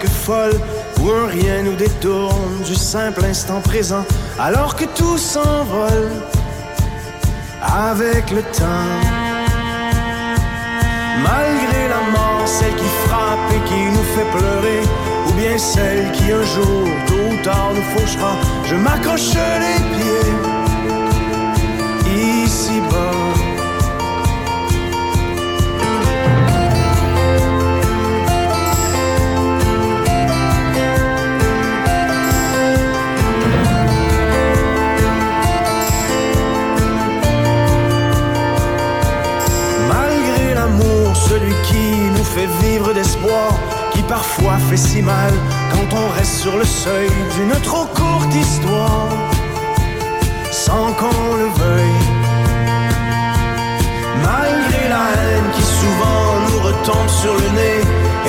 Époque folle où un rien nous détourne du simple instant présent, alors que tout s'envole avec le temps. Malgré la mort, celle qui frappe et qui nous fait pleurer, ou bien celle qui un jour, tôt ou tard, nous fauchera, je m'accroche les pieds ici-bas. Vivre d'espoir, qui parfois fait si mal quand on reste sur le seuil d'une trop courte histoire, sans qu'on le veuille. Malgré la haine qui souvent nous retombe sur le nez,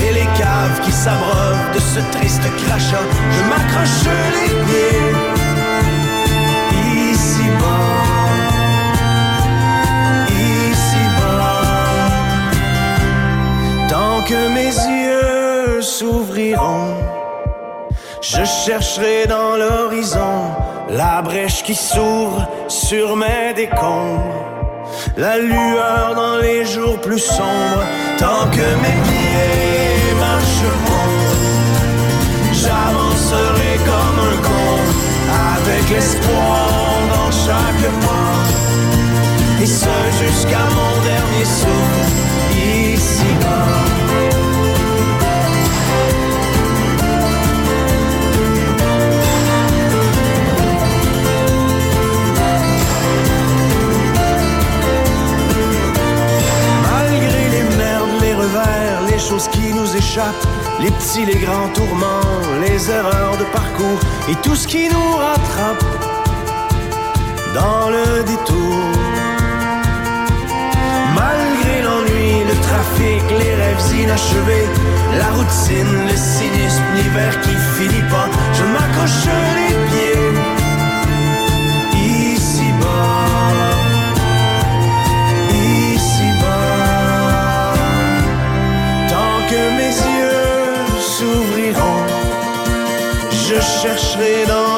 et les caves qui s'abreuvent de ce triste crachat, je m'accroche les pieds. S'ouvriront, je chercherai dans l'horizon la brèche qui s'ouvre sur mes décombres, la lueur dans les jours plus sombres. Tant que mes pieds marcheront, j'avancerai comme un con, avec l'espoir dans chaque pas. Et ce jusqu'à mon dernier souffle qui nous échappent, les petits, les grands tourments, les erreurs de parcours et tout ce qui nous rattrape dans le détour. Malgré l'ennui, le trafic, les rêves inachevés, la routine, le cynisme, l'hiver qui finit pas, je m'accroche chercherai dans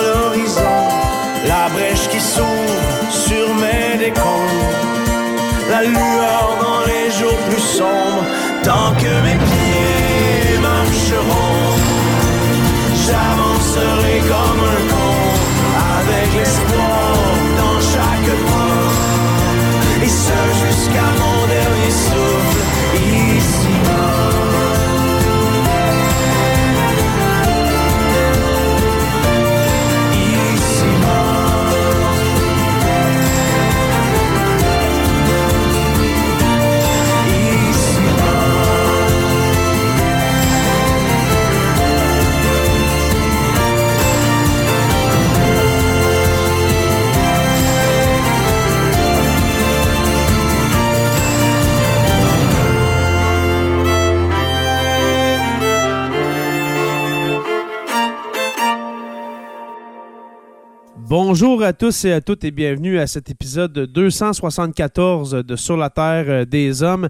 Bonjour à tous et à toutes et bienvenue à cet épisode 274 de Sur la Terre euh, des Hommes.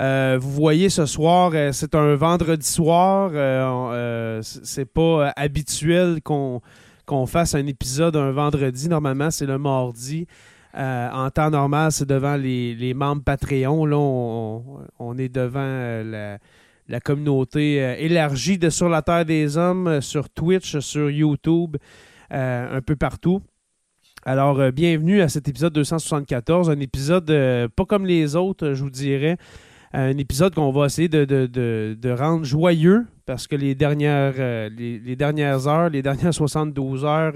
Euh, vous voyez ce soir, euh, c'est un vendredi soir. c'est pas habituel qu'on fasse un épisode un vendredi. Normalement, c'est le mardi. en temps normal, c'est devant les, membres Patreon. Là, on, est devant la, communauté élargie de Sur la Terre des Hommes, sur Twitch, sur YouTube. Un peu partout. Alors, euh, bienvenue à cet épisode 274, un épisode euh, pas comme les autres, je vous dirais. Un épisode qu'on va essayer de, rendre joyeux parce que les dernières, les, dernières heures, les dernières 72 heures,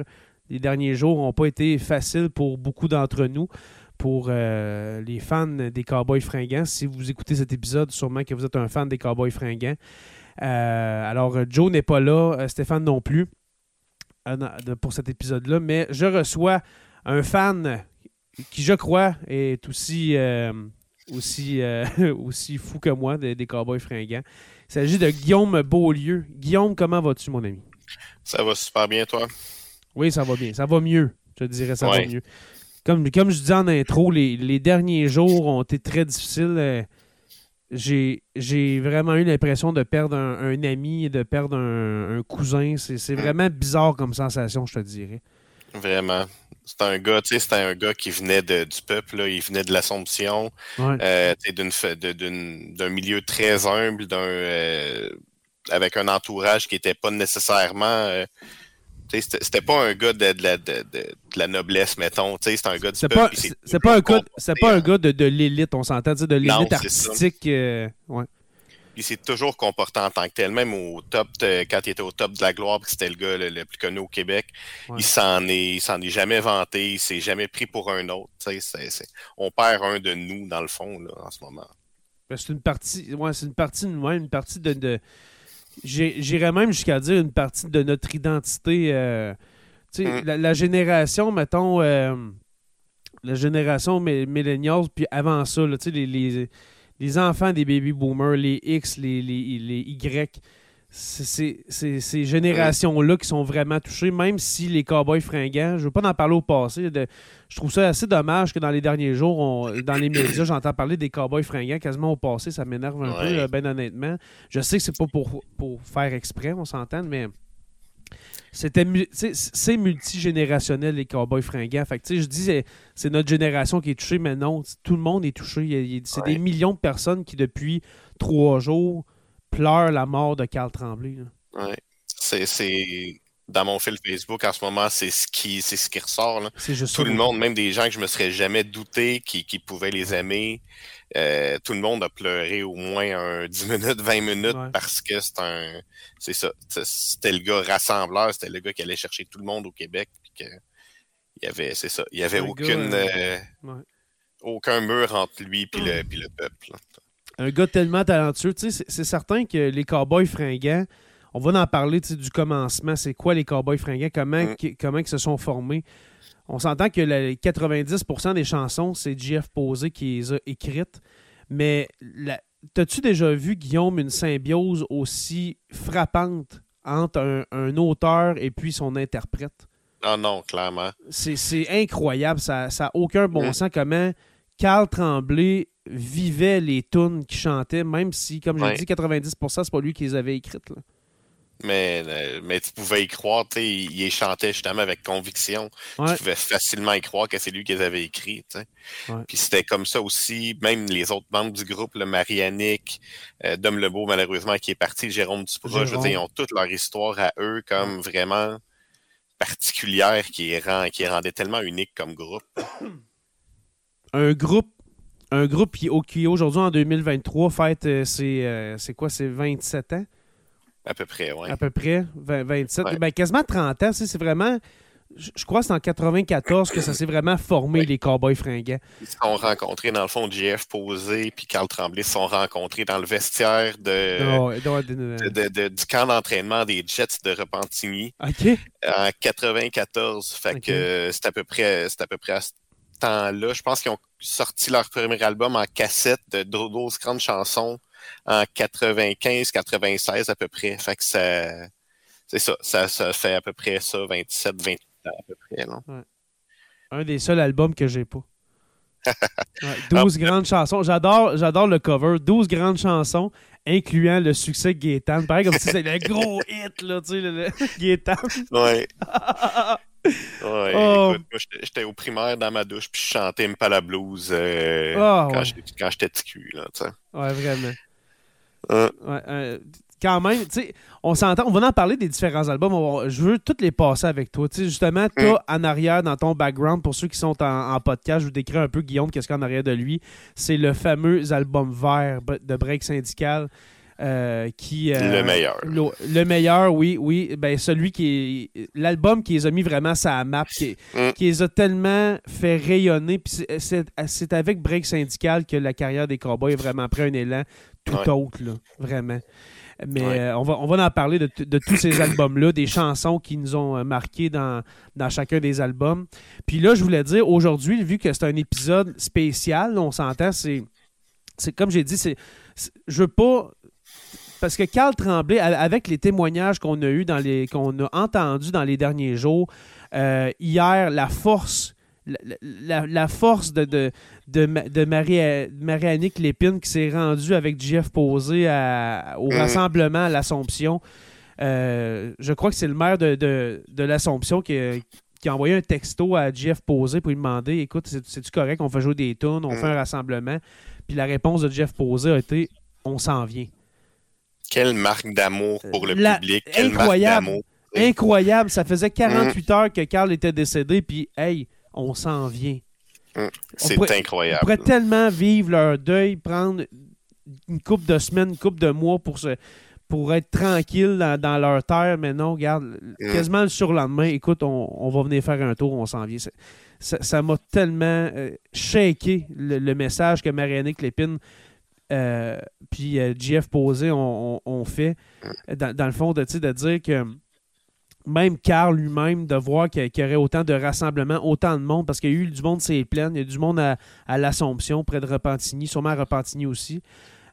les derniers jours n'ont pas été faciles pour beaucoup d'entre nous. Pour les fans des Cowboys fringants, si vous écoutez cet épisode, sûrement que vous êtes un fan des Cowboys fringants. alors, Joe n'est pas là, Stéphane non plus pour cet épisode-là, mais je reçois un fan qui, je crois, est aussi, euh, aussi, euh, aussi fou que moi des, Cowboys fringants. Il s'agit de Guillaume Beaulieu. Guillaume, comment vas-tu, mon ami? Ça va super bien, toi? Oui, ça va bien. Ça va mieux. Je dirais, ça va mieux. Comme, comme je dis en intro, les, les derniers jours ont été très difficiles. J'ai vraiment eu l'impression de perdre un, ami et de perdre un, cousin. C'est vraiment bizarre comme sensation, je te dirais. Vraiment. C'était un gars, tu sais, c'était un gars qui venait du peuple, il venait de l'Assomption, euh, d'un milieu très humble, d'un euh, avec un entourage qui n'était pas nécessairement euh, c'était pas un gars de, la, noblesse, mettons. C'est un gars du C'est pas, pas, un gars, pas un gars de, l'élite, on s'entend, de l'élite artistique. Euh, il s'est toujours comporté en tant que tel, même au top, quand il était au top de la gloire, que c'était le gars le, plus connu au Québec. Il s'en est, s'en est jamais vanté, il s'est jamais pris pour un autre. on perd un de nous, dans le fond, là, en ce moment. Ben, c'est une partie, ouais, c'est une partie de nous-mêmes, une partie de J'irais même jusqu'à dire une partie de notre identité. Euh, mm. la, génération, mettons, euh, la génération millennials, puis avant ça, les, les, les, enfants des baby boomers, les X, les, les, les Y, c'est ces générations-là qui sont vraiment touchées, même si les cowboys fringants, je veux pas en parler au passé, je trouve ça assez dommage que dans les derniers jours, dans les médias, j'entends parler des cowboys fringants quasiment au passé, ça m'énerve un peu, ben honnêtement. Je sais que c'est pas pour, pour faire exprès, on s'entend, mais c'était c'est multigénérationnel les cowboys fringants. Fait que, je dis c'est notre génération qui est touchée, mais non, tout le monde est touché. C'est des millions de personnes qui depuis trois jours pleure la mort de Carl Tremblay. Oui. C'est dans mon fil Facebook en ce moment, c'est ce qui c'est ce qui ressort. Là. tout le monde, même des gens que je me serais jamais douté qui, pouvaient les aimer, euh, tout le monde a pleuré au moins un 10 minutes, 20 minutes parce que c'est un c'est ça. C'était le gars rassembleur, c'était le gars qui allait chercher tout le monde au Québec. il y avait, c'est ça. Il y avait aucune euh, euh, aucun mur entre lui et le, le peuple un gars tellement talentueux. C'est certain que les Cowboys fringants, on va en parler du commencement. C'est quoi les Cowboys fringants? Comment, mm. comment ils se sont formés? On s'entend que les 90% des chansons, c'est Jeff Posé qui les a écrites. Mais t'as-tu déjà vu, Guillaume, une symbiose aussi frappante entre un, auteur et puis son interprète? Ah non, clairement. C'est incroyable. Ça n'a aucun bon mm. sens comment Carl Tremblay vivait les tunes qu'il chantait, même si, comme je l'ai dit, 90%, c'est pas lui qui les avait écrites. Mais, euh, mais tu pouvais y croire, tu il, il chantait justement avec conviction. Tu pouvais facilement y croire que c'est lui qui les avait écrits. Puis c'était comme ça aussi, même les autres membres du groupe, le Marianique, euh, Dom Lebeau, malheureusement, qui est parti, Jérôme dire, ils ont toute leur histoire à eux comme vraiment particulière qui, rend, qui rendait tellement unique comme groupe. Un groupe un groupe qui, qui aujourd'hui, en 2023, fête euh, euh, c'est quoi, c'est 27 ans? À peu près, oui. À peu près, 27. Ben, quasiment 30 ans, c'est vraiment... Je crois que c'est en 94 que ça s'est vraiment formé, les Cowboys fringants. Ils se sont rencontrés, dans le fond, JF Posé puis Carl Tremblay se sont rencontrés dans le vestiaire de, du camp d'entraînement des Jets de Repentigny. En 94. Fait que c'est à peu près à peu près temps-là. Je pense qu'ils ont sorti leur premier album en cassette de 12 grandes chansons en 95-96 à peu près. Fait que ça, c'est ça, ça, fait à peu près ça, 27, ans à peu près. Un des seuls albums que j'ai pas. 12 ah. grandes chansons. J'adore, j'adore le cover. 12 grandes chansons, incluant le succès de Gaétan. Pareil comme si c'était le gros hit, là, tu sais, le, Gaétan. Ouais. ouais, oh. écoute, moi, j'étais au primaire dans ma douche, puis je chantais Impala Blues euh, ah, quand j'étais petit cul, là, tu sais. Ouais, vraiment. Ouais, euh, quand même, tu sais, on s'entend, on va en parler des différents albums. je veux toutes les passer avec toi. Tu sais, justement, tu as en arrière dans ton background, pour ceux qui sont en, podcast, je vous décris un peu Guillaume, qu'est-ce qu'il y a en arrière de lui. C'est le fameux album vert de Break Syndical. Euh, qui, euh, le meilleur. Le, meilleur, oui, oui. Ben, celui qui est. L'album qui les a mis vraiment sa map, qui, mm. qui, les a tellement fait rayonner. Puis c'est avec Break Syndical que la carrière des Cowboys a vraiment pris un élan tout autre, là, vraiment. Mais euh, on, va, on va en parler de, tous ces albums-là, des chansons qui nous ont marqués dans, dans chacun des albums. Puis là, je voulais dire, aujourd'hui, vu que c'est un épisode spécial, on s'entend, c'est, c'est comme j'ai dit, c'est, je veux pas parce que Carl Tremblay, avec les témoignages qu'on a eu dans les qu'on a entendus dans les derniers jours, euh, hier, la force la, force de, de, de, de Marie-Annick Lépine qui s'est rendue avec Jeff Posé au mm. rassemblement à l'Assomption. Euh, je crois que c'est le maire de, l'Assomption qui, qui, a envoyé un texto à Jeff Posé pour lui demander Écoute, c'est-tu correct On fait jouer des tunes, on mm. fait un rassemblement? Puis la réponse de Jeff Posé a été On s'en vient. Quelle marque d'amour pour le public. incroyable. Incroyable. Ça faisait 48 mm. heures que Carl était décédé. Puis, hey, on s'en vient. Hum, c'est incroyable. Ils pourraient tellement vivre leur deuil, prendre une coupe de semaines, une coupe de mois pour se pour être tranquille dans, leur terre, mais non, regarde, hum. quasiment le surlendemain, écoute, on, va venir faire un tour, on s'en vient. Ça m'a tellement euh, shaké le, message que Marianne Clépine euh, puis euh, JF Posé ont, fait, hum. dans, dans, le fond, de, de dire que même Carl lui-même, de voir qu'il y, aurait autant de rassemblements, autant de monde, parce qu'il y a eu du monde, c'est plein. Il y a du monde à, l'Assomption, près de Repentigny, sûrement à Repentigny aussi.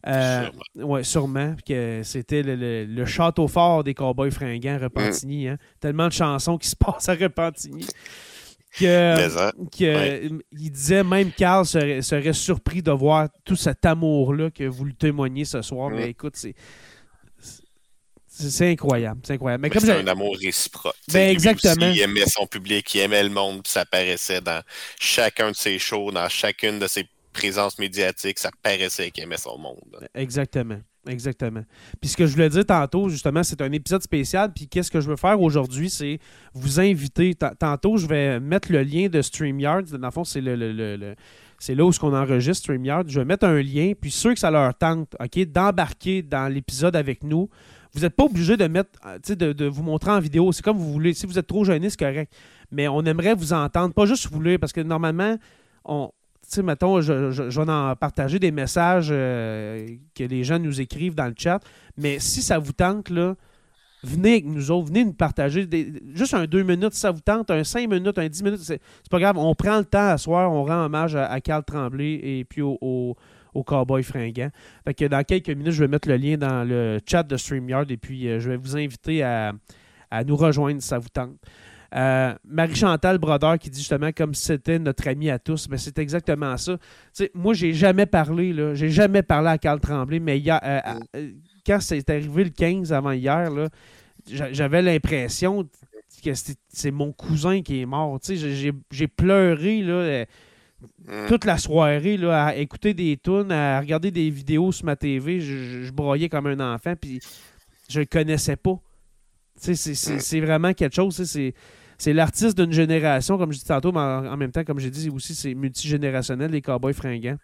Euh, sûrement. Ouais, sûrement. Que c'était le, château fort des cowboys fringants, Repentigny. Hein. Tellement de chansons qui se passent à Repentigny. Que, Il disait même Carl serait, serait, surpris de voir tout cet amour-là que vous lui témoignez ce soir. Mais écoute, c'est c'est incroyable. C'est incroyable. Mais, c'est un amour réciproque. Ben, exactement. il aimait son public, il aimait le monde, ça paraissait dans chacun de ses shows, dans chacune de ses présences médiatiques, ça paraissait qu'il aimait son monde. Exactement. Exactement. Puis ce que je voulais dire tantôt, justement, c'est un épisode spécial. Puis qu'est-ce que je veux faire aujourd'hui, c'est vous inviter. Tantôt, je vais mettre le lien de StreamYard. Dans le fond, c'est le, c'est là où on enregistre StreamYard. Je vais mettre un lien, puis ceux que ça leur tente, OK, d'embarquer dans l'épisode avec nous, vous n'êtes pas obligé de mettre, euh, de, de, vous montrer en vidéo. C'est comme vous voulez. Si vous êtes trop gêné, c'est correct. Mais on aimerait vous entendre, pas juste vous lire, parce que normalement, on, sais, mettons, je, je, vais en partager des messages euh, que les gens nous écrivent dans le chat. Mais si ça vous tente, là, venez avec nous autres, venez nous partager. juste un deux minutes, si ça vous tente, un cinq minutes, un dix minutes, c'est pas grave. On prend le temps à soir, on rend hommage à, Carl Tremblay et puis au cowboy fringant. Fait que dans quelques minutes, je vais mettre le lien dans le chat de StreamYard et puis euh, je vais vous inviter à, nous rejoindre si ça vous tente. Euh, Marie-Chantal Brodeur qui dit justement comme c'était notre ami à tous, mais c'est exactement ça. moi, j'ai jamais parlé, là, j'ai jamais parlé à Carl Tremblay, mais euh, quand c'est arrivé le 15 avant hier, j'avais l'impression que c'est mon cousin qui est mort. J'ai pleuré là, Mm. toute la soirée là, à écouter des tunes, à regarder des vidéos sur ma TV. Je, broyais comme un enfant, puis je le connaissais pas. Mm. C'est vraiment quelque chose. C'est l'artiste d'une génération, comme je dis tantôt, mais en, même temps, comme j'ai dit aussi, c'est multigénérationnel, les cowboys fringants.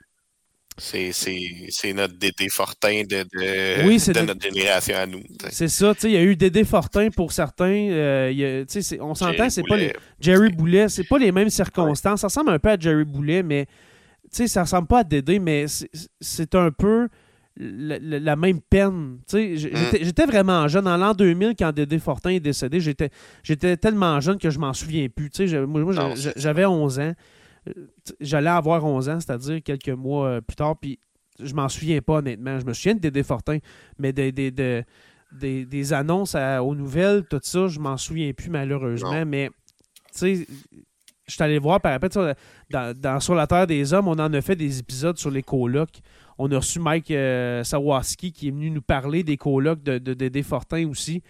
C'est notre Dédé Fortin de, de, notre génération à nous. C'est ça, il y a eu Dédé Fortin pour certains. Euh, on s'entend, c'est pas les. Jerry Boulet, c'est pas les mêmes circonstances. Ça ressemble un peu à Jerry Boulet, mais ça ressemble pas à Dédé, mais c'est un peu la, même peine. Mm. J'étais vraiment jeune. En l'an 2000, quand Dédé Fortin est décédé, j'étais tellement jeune que je m'en souviens plus. Moi, j'avais 11 ans j'allais avoir 11 ans, c'est-à-dire quelques mois euh, plus tard, puis je m'en souviens pas honnêtement. Je me souviens de Dédé Fortin, mais des, des, annonces aux nouvelles, tout ça, je m'en souviens plus malheureusement, mais sais, je suis allé voir par après, dans, Sur la Terre des Hommes, on en a fait des épisodes sur les colocs. On a reçu Mike euh, Sawaski qui est venu nous parler des colocs de, de, Dédé Fortin aussi.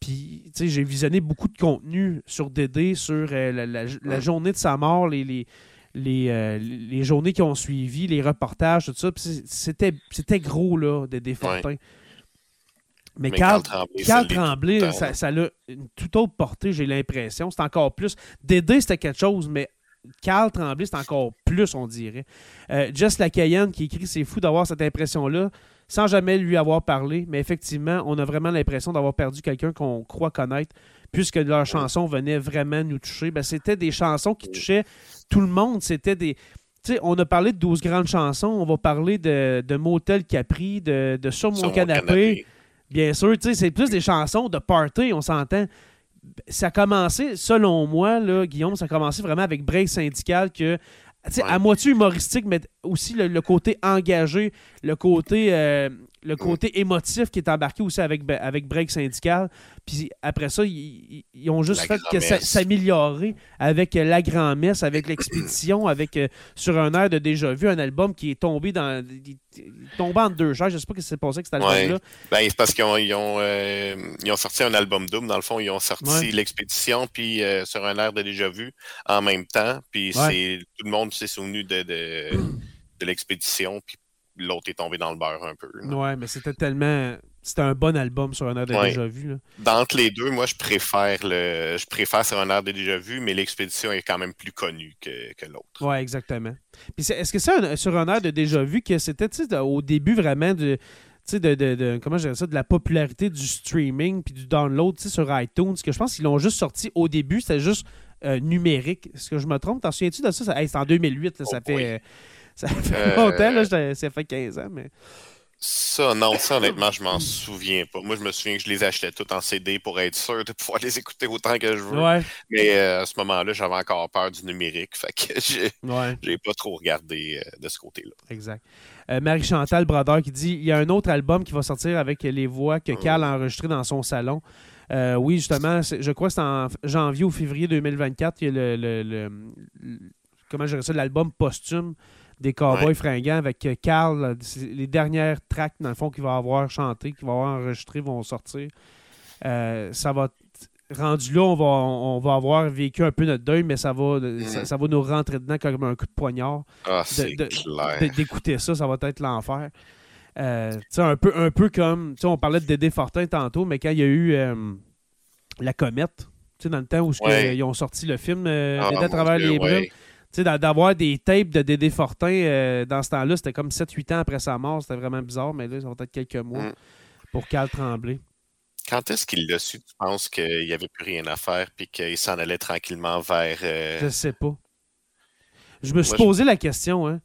Puis, tu sais, j'ai visionné beaucoup de contenu sur Dédé, sur euh, la, journée de sa mort, les, les, les, euh, les, journées qui ont suivi, les reportages, tout ça. C'était, c'était gros, là, Dédé Fortin. Mais, Carl, Tremblay, ça, ça, a une toute autre portée, j'ai l'impression. C'est encore plus. Dédé, c'était quelque chose, mais Carl Tremblay, c'est encore plus, on dirait. Euh, Jess Lacayenne qui écrit C'est fou d'avoir cette impression-là, sans jamais lui avoir parlé, mais effectivement, on a vraiment l'impression d'avoir perdu quelqu'un qu'on croit connaître, puisque leurs chansons venaient vraiment nous toucher. Ben, c'était des chansons qui touchaient tout le monde. C'était des. sais, on a parlé de 12 grandes chansons, on va parler de, de Motel Capri, de, de Sur mon canapé. Bien sûr, c'est plus des chansons de party, on s'entend ça a commencé, selon moi, là, Guillaume, ça a commencé vraiment avec Break Syndical que à moitié humoristique, mais aussi le, côté engagé, le côté, euh, le côté émotif qui est embarqué aussi avec, avec Break Syndical. Puis après ça, ils, ont juste fait que s'améliorer avec euh, la grand-messe, avec l'expédition, avec euh, sur un air de déjà vu, un album qui est tombé dans. tombé en deux chaises. Je sais pas ce qui s'est passé avec cet album-là. Ben, c'est parce qu'ils ont, ils ont, euh, ont, sorti un album double. Dans le fond, ils ont sorti l'expédition puis sur un air de déjà vu en même temps. Puis tout le monde s'est souvenu de, de, de l'expédition. Puis l'autre est tombé dans le beurre un peu. Ouais, mais c'était tellement. C'était un bon album sur un air de déjà vu. D'entre les deux, moi, je préfère le, je préfère sur un air de déjà vu, mais l'expédition est quand même plus connue que, que l'autre. Ouais, exactement. Puis est-ce que c'est sur un air de déjà vu que c'était au début vraiment de. De, de, de, comment ça, de la popularité du streaming puis du download sur iTunes, que je pense qu'ils l'ont juste sorti au début, c'était juste euh, numérique. Est-ce que je me trompe? T'en souviens-tu de ça? ça c'est en 2008, ça fait... Euh, ça fait euh, longtemps, là, ça fait 15 ans, mais. Ça, non, ça, honnêtement, je m'en souviens pas. Moi, je me souviens que je les achetais tous en CD pour être sûr de pouvoir les écouter autant que je veux. Mais euh, à ce moment-là, j'avais encore peur du numérique. Fait que j'ai ouais. pas trop regardé euh, de ce côté-là. Exact. Marie-Chantal Brodeur qui dit il y a un autre album qui va sortir avec les voix que Carl a enregistrées dans son salon. oui, justement, je crois que c'est en janvier ou février 2024. Il y a le, le, le comment je dirais ça, l'album posthume des Cowboys fringants avec euh, Carl. Les dernières tracks, dans le fond, qu'il va avoir chanté, qu'il va avoir enregistré, vont sortir. Euh, ça va rendu là, on va, on va avoir vécu un peu notre deuil, mais ça va, mm. ça, va nous rentrer dedans comme un coup de poignard. Ah, d'écouter ça, ça va être l'enfer. Euh, un, peu, un peu comme, on parlait de Dédé Fortin tantôt, mais quand il y a eu La Comète, dans le temps où ils ont sorti le film ah, à travers les brumes, d'avoir des tapes de Dédé Fortin euh, dans ce temps-là, c'était comme 7-8 ans après sa mort. C'était vraiment bizarre, mais là, ça va être quelques mois mm. pour Cal Tremblay. Quand est-ce qu'il l'a su, tu penses qu'il n'y avait plus rien à faire puis qu'il s'en allait tranquillement vers. Euh, je sais pas. Je me suis posé la question, hein.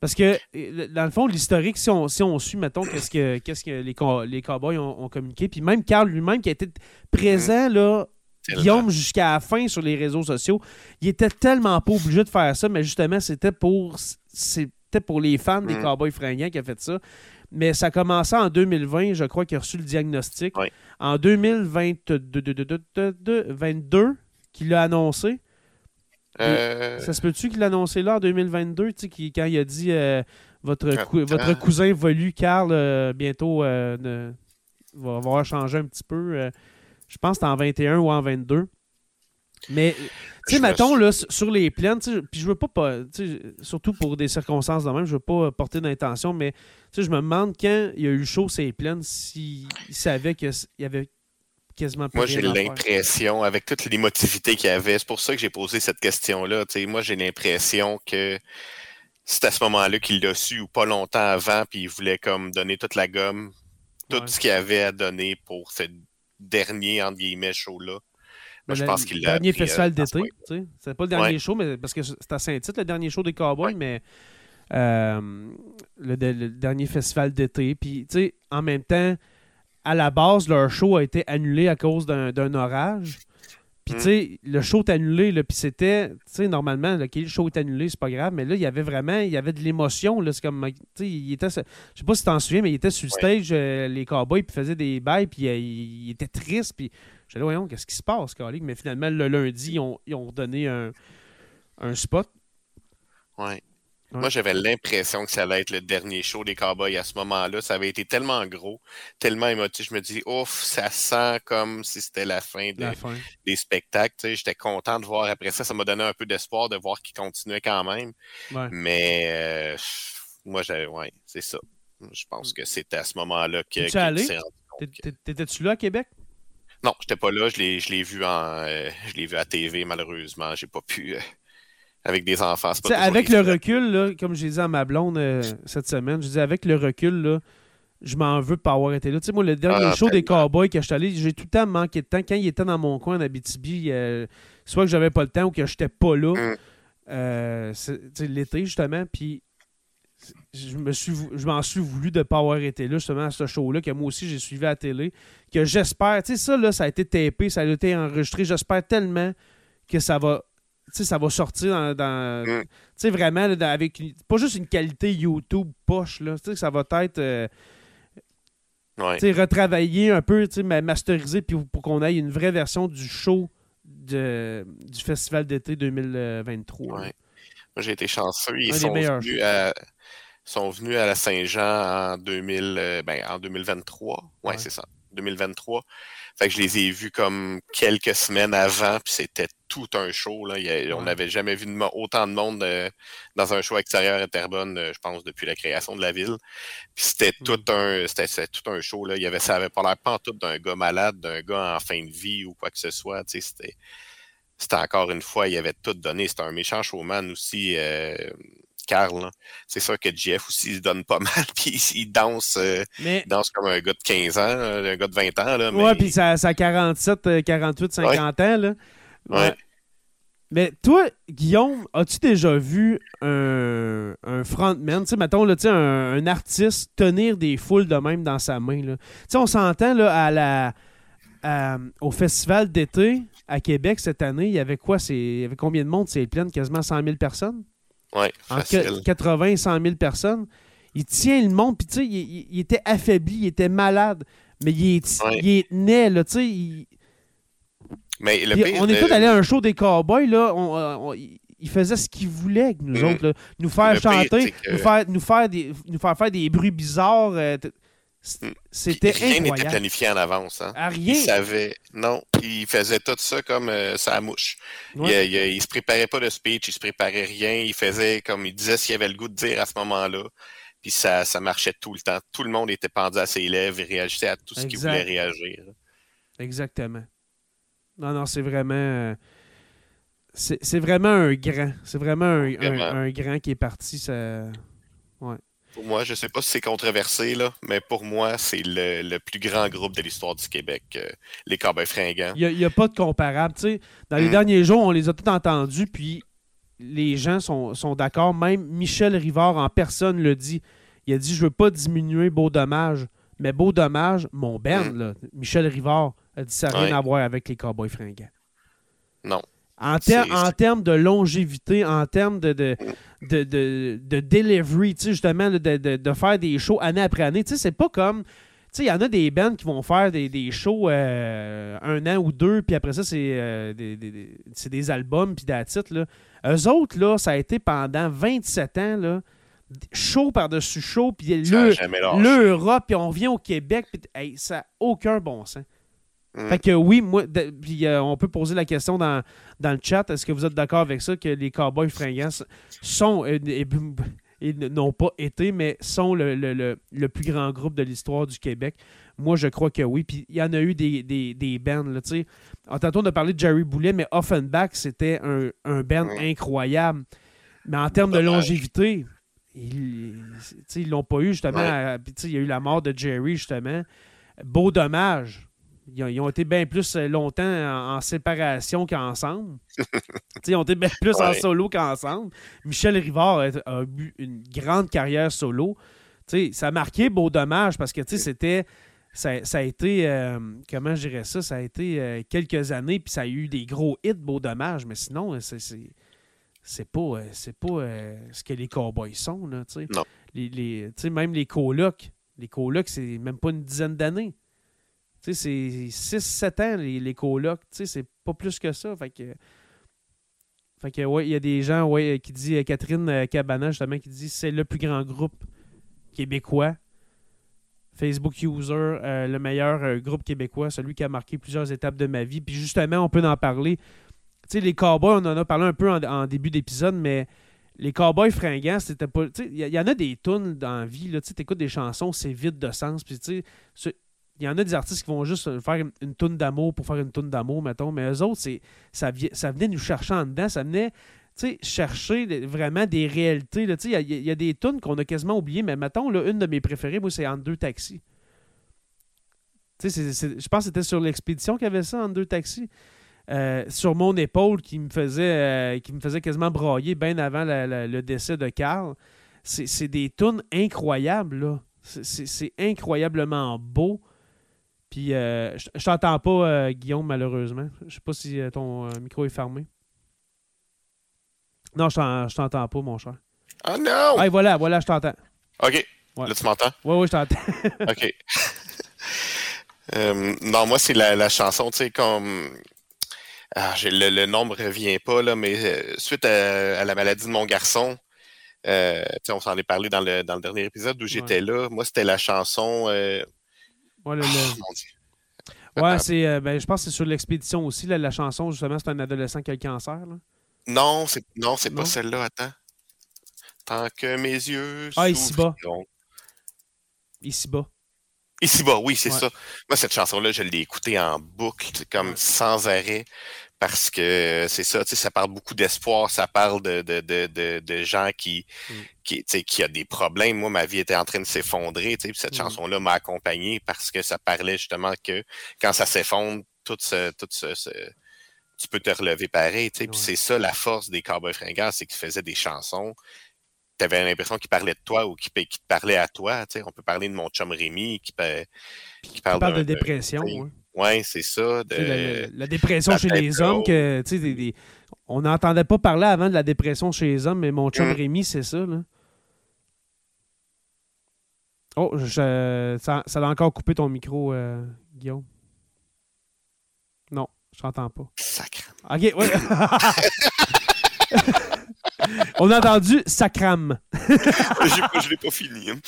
Parce que, euh, dans le fond, l'historique, si on, si on suit, mettons, qu'est-ce que, qu'est-ce que les, les Cowboys ont, communiqué, puis même Carl lui-même qui a été présent là, Guillaume, jusqu'à la fin sur les réseaux sociaux, il était tellement pas obligé de faire ça, mais justement, c'était pour c'était pour les fans des mm. Cowboys fringants qui a fait ça. Mais ça a commencé en 2020, je crois qu'il a reçu le diagnostic. En 2022, qu'il a annoncé. Euh, ça se peut-tu qu'il l'a annoncé là en 2022, quand il a dit euh, votre, votre cousin volu, Carl, euh, bientôt va avoir changé un petit peu. Je pense que c'était en 21 ou en 22. Mais, tu sais, mettons, là, sur les plaines, puis je veux pas, surtout pour des circonstances de même, je veux pas porter d'intention, mais je me demande quand il y a eu chaud ces plaines, s'il savait qu'il y avait quasiment Moi, j'ai l'impression, avec toute l'émotivité qu'il y avait, c'est pour ça que j'ai posé cette question-là. Moi, j'ai l'impression que c'est à ce moment-là qu'il l'a su ou pas longtemps avant, puis il voulait comme donner toute la gomme, tout ce qu'il avait à donner pour cette dernier, entre guillemets, show-là. Ben, je pense qu'il l'a. Dernier festival euh, d'été, tu sais. C'est pas le dernier show, mais parce que c'est à Saint-Tite, le dernier show des Cowboys, mais euh, le, dernier festival d'été. Puis, tu sais, en même temps, à la base, leur show a été annulé à cause d'un orage. Puis, tu sais, le show est annulé, là, puis c'était, tu sais, normalement, le show est annulé, c'est pas grave, mais là, il y avait vraiment, il y avait de l'émotion, là, c'est comme, tu sais, il était, je sais pas si t'en souviens, mais il était sur le stage, euh, les cowboys, puis faisait des bails, puis euh, il, était triste, puis j'allais, voyons, qu'est-ce qui se passe, Carly? Mais finalement, le lundi, ils ont, ils ont donné un, un spot. Ouais. Moi, j'avais l'impression que ça allait être le dernier show des Cowboys à ce moment-là. Ça avait été tellement gros, tellement émotif. Je me dis, ouf, ça sent comme si c'était la fin, des spectacles. J'étais content de voir après ça. Ça m'a donné un peu d'espoir de voir qu'ils continuaient quand même. Mais euh, moi, j'avais, ouais, c'est ça. Je pense mm. que c'était à ce moment-là que. Tu allé? T'étais-tu là à Québec? Non, j'étais pas là. Je l'ai vu en, euh, je l'ai vu à TV, malheureusement. J'ai pas pu. Euh, avec des enfants. Pas avec le recul, là, comme j'ai dit à ma blonde euh, cette semaine, je disais avec le recul, là, je m'en veux de pas avoir été là. Tu sais, moi, le dernier ah, show des Cowboys que je suis allé, j'ai tout le temps manqué de temps. Quand il était dans mon coin en Abitibi, euh, soit que j'avais pas le temps ou que j'étais pas là, mm. euh, l'été justement, puis je me suis je m'en suis voulu de ne pas avoir été là justement à ce show-là que moi aussi j'ai suivi à la télé que j'espère tu sais ça là ça a été tapé ça a été enregistré j'espère tellement que ça va ça va sortir dans. Mm. Tu sais, vraiment, avec pas juste une qualité YouTube poche, là. Tu sais, ça va être. Euh, retravaillé un peu, masterisé, puis pour qu'on ait une vraie version du show de, du Festival d'été 2023. Moi, j'ai été chanceux. Ils sont venus, à, sont venus, à, la Saint-Jean en, 2000, euh, ben, en 2023. ouais. c'est ça. 2023. Fait que je les ai vus comme quelques semaines avant, puis c'était tout un show. Là. on n'avait jamais vu autant de monde euh, dans un show extérieur à Terrebonne, euh, je pense, depuis la création de la ville. Puis c'était mmh. tout un c'était, tout un show. Là. Il y avait, ça avait pas l'air pas tout d'un gars malade, d'un gars en fin de vie ou quoi que ce soit. C'était, c'était encore une fois, il avait tout donné. C'était un méchant showman aussi. Euh, Carl. C'est sûr que Jeff aussi il se donne pas mal, puis il danse, euh, danse comme un gars de 15 ans, un gars de 20 ans. Là, Ouais, puis ça, ça a 47, 48, 50 ans. Là. Ouais. Mais toi, Guillaume, as-tu déjà vu un, un frontman, tu sais, mettons, là, un, un artiste tenir des foules de même dans sa main? Tu sais, on s'entend à la, au festival d'été à Québec cette année, il y avait quoi? Il y avait combien de monde? C'est plein, quasiment 100 000 personnes? Oui, En 80, 100 000 personnes. Il tient le monde, puis tu sais, il, était affaibli, il était malade, mais il, est, il né, là, tu sais. Mais on est tous allés à un show des cowboys, là. On, il faisait ce qu'il voulait avec nous mm. autres, là. Nous faire chanter, nous, faire, nous, faire des, nous faire faire des bruits bizarres. Euh, mm. c'était Rien n'était planifié en avance. Hein. Ah, rien. Il savait. Non, il faisait tout ça comme euh, sa mouche. Il, il, se préparait pas de speech, il se préparait rien. Il faisait comme il disait ce qu'il avait le goût de dire à ce moment-là. Puis ça, ça marchait tout le temps. Tout le monde était pendu à ses lèvres et réagissait à tout ce qu'il voulait réagir. Exactement. Non, non, c'est vraiment. Euh, c'est vraiment un grand. C'est vraiment un, grand qui est parti. Ça... Ouais. Pour moi, je ne sais pas si c'est controversé, là, mais pour moi, c'est le, plus grand groupe de l'histoire du Québec, euh, les Cowboys fringants. Il n'y a, pas de comparable. dans les mm. derniers jours, on les a tous entendus, puis les gens sont, sont d'accord. Même Michel Rivard en personne le dit. Il a dit Je veux pas diminuer Beau Dommage, mais Beau Dommage, mon band, mm. Michel Rivard, a dit Ça n'a rien à voir avec les Cowboys fringants. Non. En, en termes de longévité, en termes de, de, de, de, delivery, justement, de, de, faire des shows année après année. C'est pas comme. Il y en a des bands qui vont faire des, des shows euh, un an ou deux, puis après ça, c'est euh, des, des, des, albums, puis des titres. Eux autres, là, ça a été pendant 27 ans, là, show par-dessus show, puis l'Europe, puis on vient au Québec, puis ça n'a aucun bon sens. Mm. Fait que oui, moi, puis euh, on peut poser la question dans, dans le chat. Est-ce que vous êtes d'accord avec ça que les Cowboys fringants sont, euh, et, n'ont pas été, mais sont le, le, le, plus grand groupe de l'histoire du Québec? Moi, je crois que oui. Puis il y en a eu des, des, des bands. Là, en tantôt, on a parlé de Jerry Boulet, mais Offenbach, c'était un, un band incroyable. Mais en termes de longévité, ils ne l'ont pas eu, justement. il y a eu la mort de Jerry, justement. Beau dommage. Ils ont, été bien plus euh, longtemps en, séparation qu'ensemble. ils ont été bien plus en solo qu'ensemble. Michel Rivard a, eu une grande carrière solo. ça a marqué Beau Dommage parce que c'était ça, a été, euh, comment je dirais ça, ça a été euh, quelques années, puis ça a eu des gros hits, beau dommage, mais sinon, c'est c'est pas, c'est pas ce que les cowboys sont. Là, non. Les, les même les colocs, les colocs, c'est même pas une dizaine d'années. C'est 6-7 ans, les, les colocs. C'est pas plus que ça. Fait que, fait que ouais, il y a des gens ouais, qui disent, Catherine Cabana, justement, qui dit c'est le plus grand groupe québécois Facebook User, euh, le meilleur euh, groupe québécois, celui qui a marqué plusieurs étapes de ma vie. Puis justement, on peut en parler. Tu sais, les cowboys, on en a parlé un peu en, début d'épisode, mais les cowboys fringants, c'était pas. Il y, en a des tunes dans la vie, tu écoutes des chansons, c'est vide de sens. Puis tu sais, il y en a des artistes qui vont juste faire une, une toune d'amour pour faire une toune d'amour, mettons, mais eux autres, ça, ça venait nous chercher en dedans, ça venait chercher vraiment des réalités. Il y, a des tunes qu'on a quasiment oubliées, mais mettons, là, une de mes préférées, moi, c'est En deux taxis. je pense que c'était sur l'expédition qu'il y avait ça, En deux taxis. Euh, sur mon épaule qui me faisait, euh, qui me faisait quasiment brailler bien avant le décès de Carl. C'est des tunes incroyables, C'est incroyablement beau. Puis, euh, je t'entends pas, Guillaume, malheureusement. Je sais pas si ton micro est fermé. Non, je t'entends pas, mon cher. Ah non! Ah, voilà, voilà, je t'entends. OK. Là, tu m'entends? Oui, oui, je t'entends. OK. Euh, non, moi, c'est la, chanson, tu sais, comme. Ah, le, le, nom me revient pas, là, mais euh, suite à, la maladie de mon garçon, euh, on s'en est parlé dans le, dans le dernier épisode où j'étais là. Moi, c'était la chanson. Euh... Ouais, le, oh, Ouais, c'est, ben, je pense que c'est sur l'expédition aussi. Là, la chanson, justement, c'est un adolescent qui a le cancer. Là. Non, c'est non, c'est pas celle-là, attends. Tant que mes yeux. Ah, ici-bas. Ici-bas. Ici-bas, oui, c'est ça. Moi, cette chanson-là, je l'ai écoutée en boucle, comme sans arrêt, parce que c'est ça, tu sais, ça parle beaucoup d'espoir, ça parle de, de, de, de, gens qui, mm. qui, qui a des problèmes. Moi, ma vie était en train de s'effondrer, tu sais, cette mm. chanson-là m'a accompagné parce que ça parlait justement que quand ça s'effondre, tout ce, tout ce tu peux te relever pareil. C'est ça la force des Cowboys fringants, c'est qu'ils faisaient des chansons. Tu avais l'impression qu'ils parlaient de toi ou qu'ils te parlaient à toi. On peut parler de mon chum Rémi qui, qui parle, de dépression. Ouais, c'est ça. la, dépression chez les hommes, que on n'entendait pas parler avant de la dépression chez les hommes, mais mon chum mmh. Rémi, c'est ça. Là. Oh, je, ça, ça a encore coupé ton micro, euh, Guillaume. Non. Je t'entends pas. Sacram. OK, oui. On a entendu sacram. je l'ai pas fini. Hein.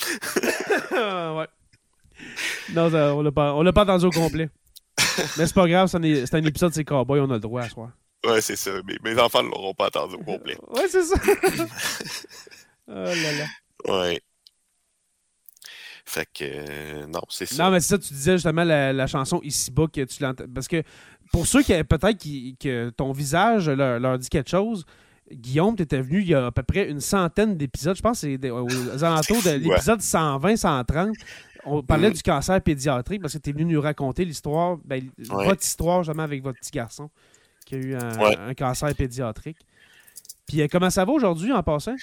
ouais. Non, on l'a pas, l'a pas entendu au complet. Mais c'est pas grave, c'est un, épisode de ces cowboys, on a le droit à soir. Ouais, c'est ça. Mais mes enfants ne l'auront pas entendu au complet. ouais, c'est ça. oh là là. Ouais. Fait que, euh, non, c'est ça. Non, mais c'est ça, tu disais justement la, chanson Ici-bas que tu l'entends. Parce que pour ceux qui peut-être que ton visage leur, dit quelque chose, Guillaume, tu étais venu il y a à peu près une centaine d'épisodes. Je pense que c'est aux alentours de l'épisode 120, 130. On parlait mm. du cancer pédiatrique parce que tu es venu nous raconter l'histoire, ben, votre histoire justement avec votre petit garçon qui a eu un cancer pédiatrique. Puis euh, comment ça va aujourd'hui en passant?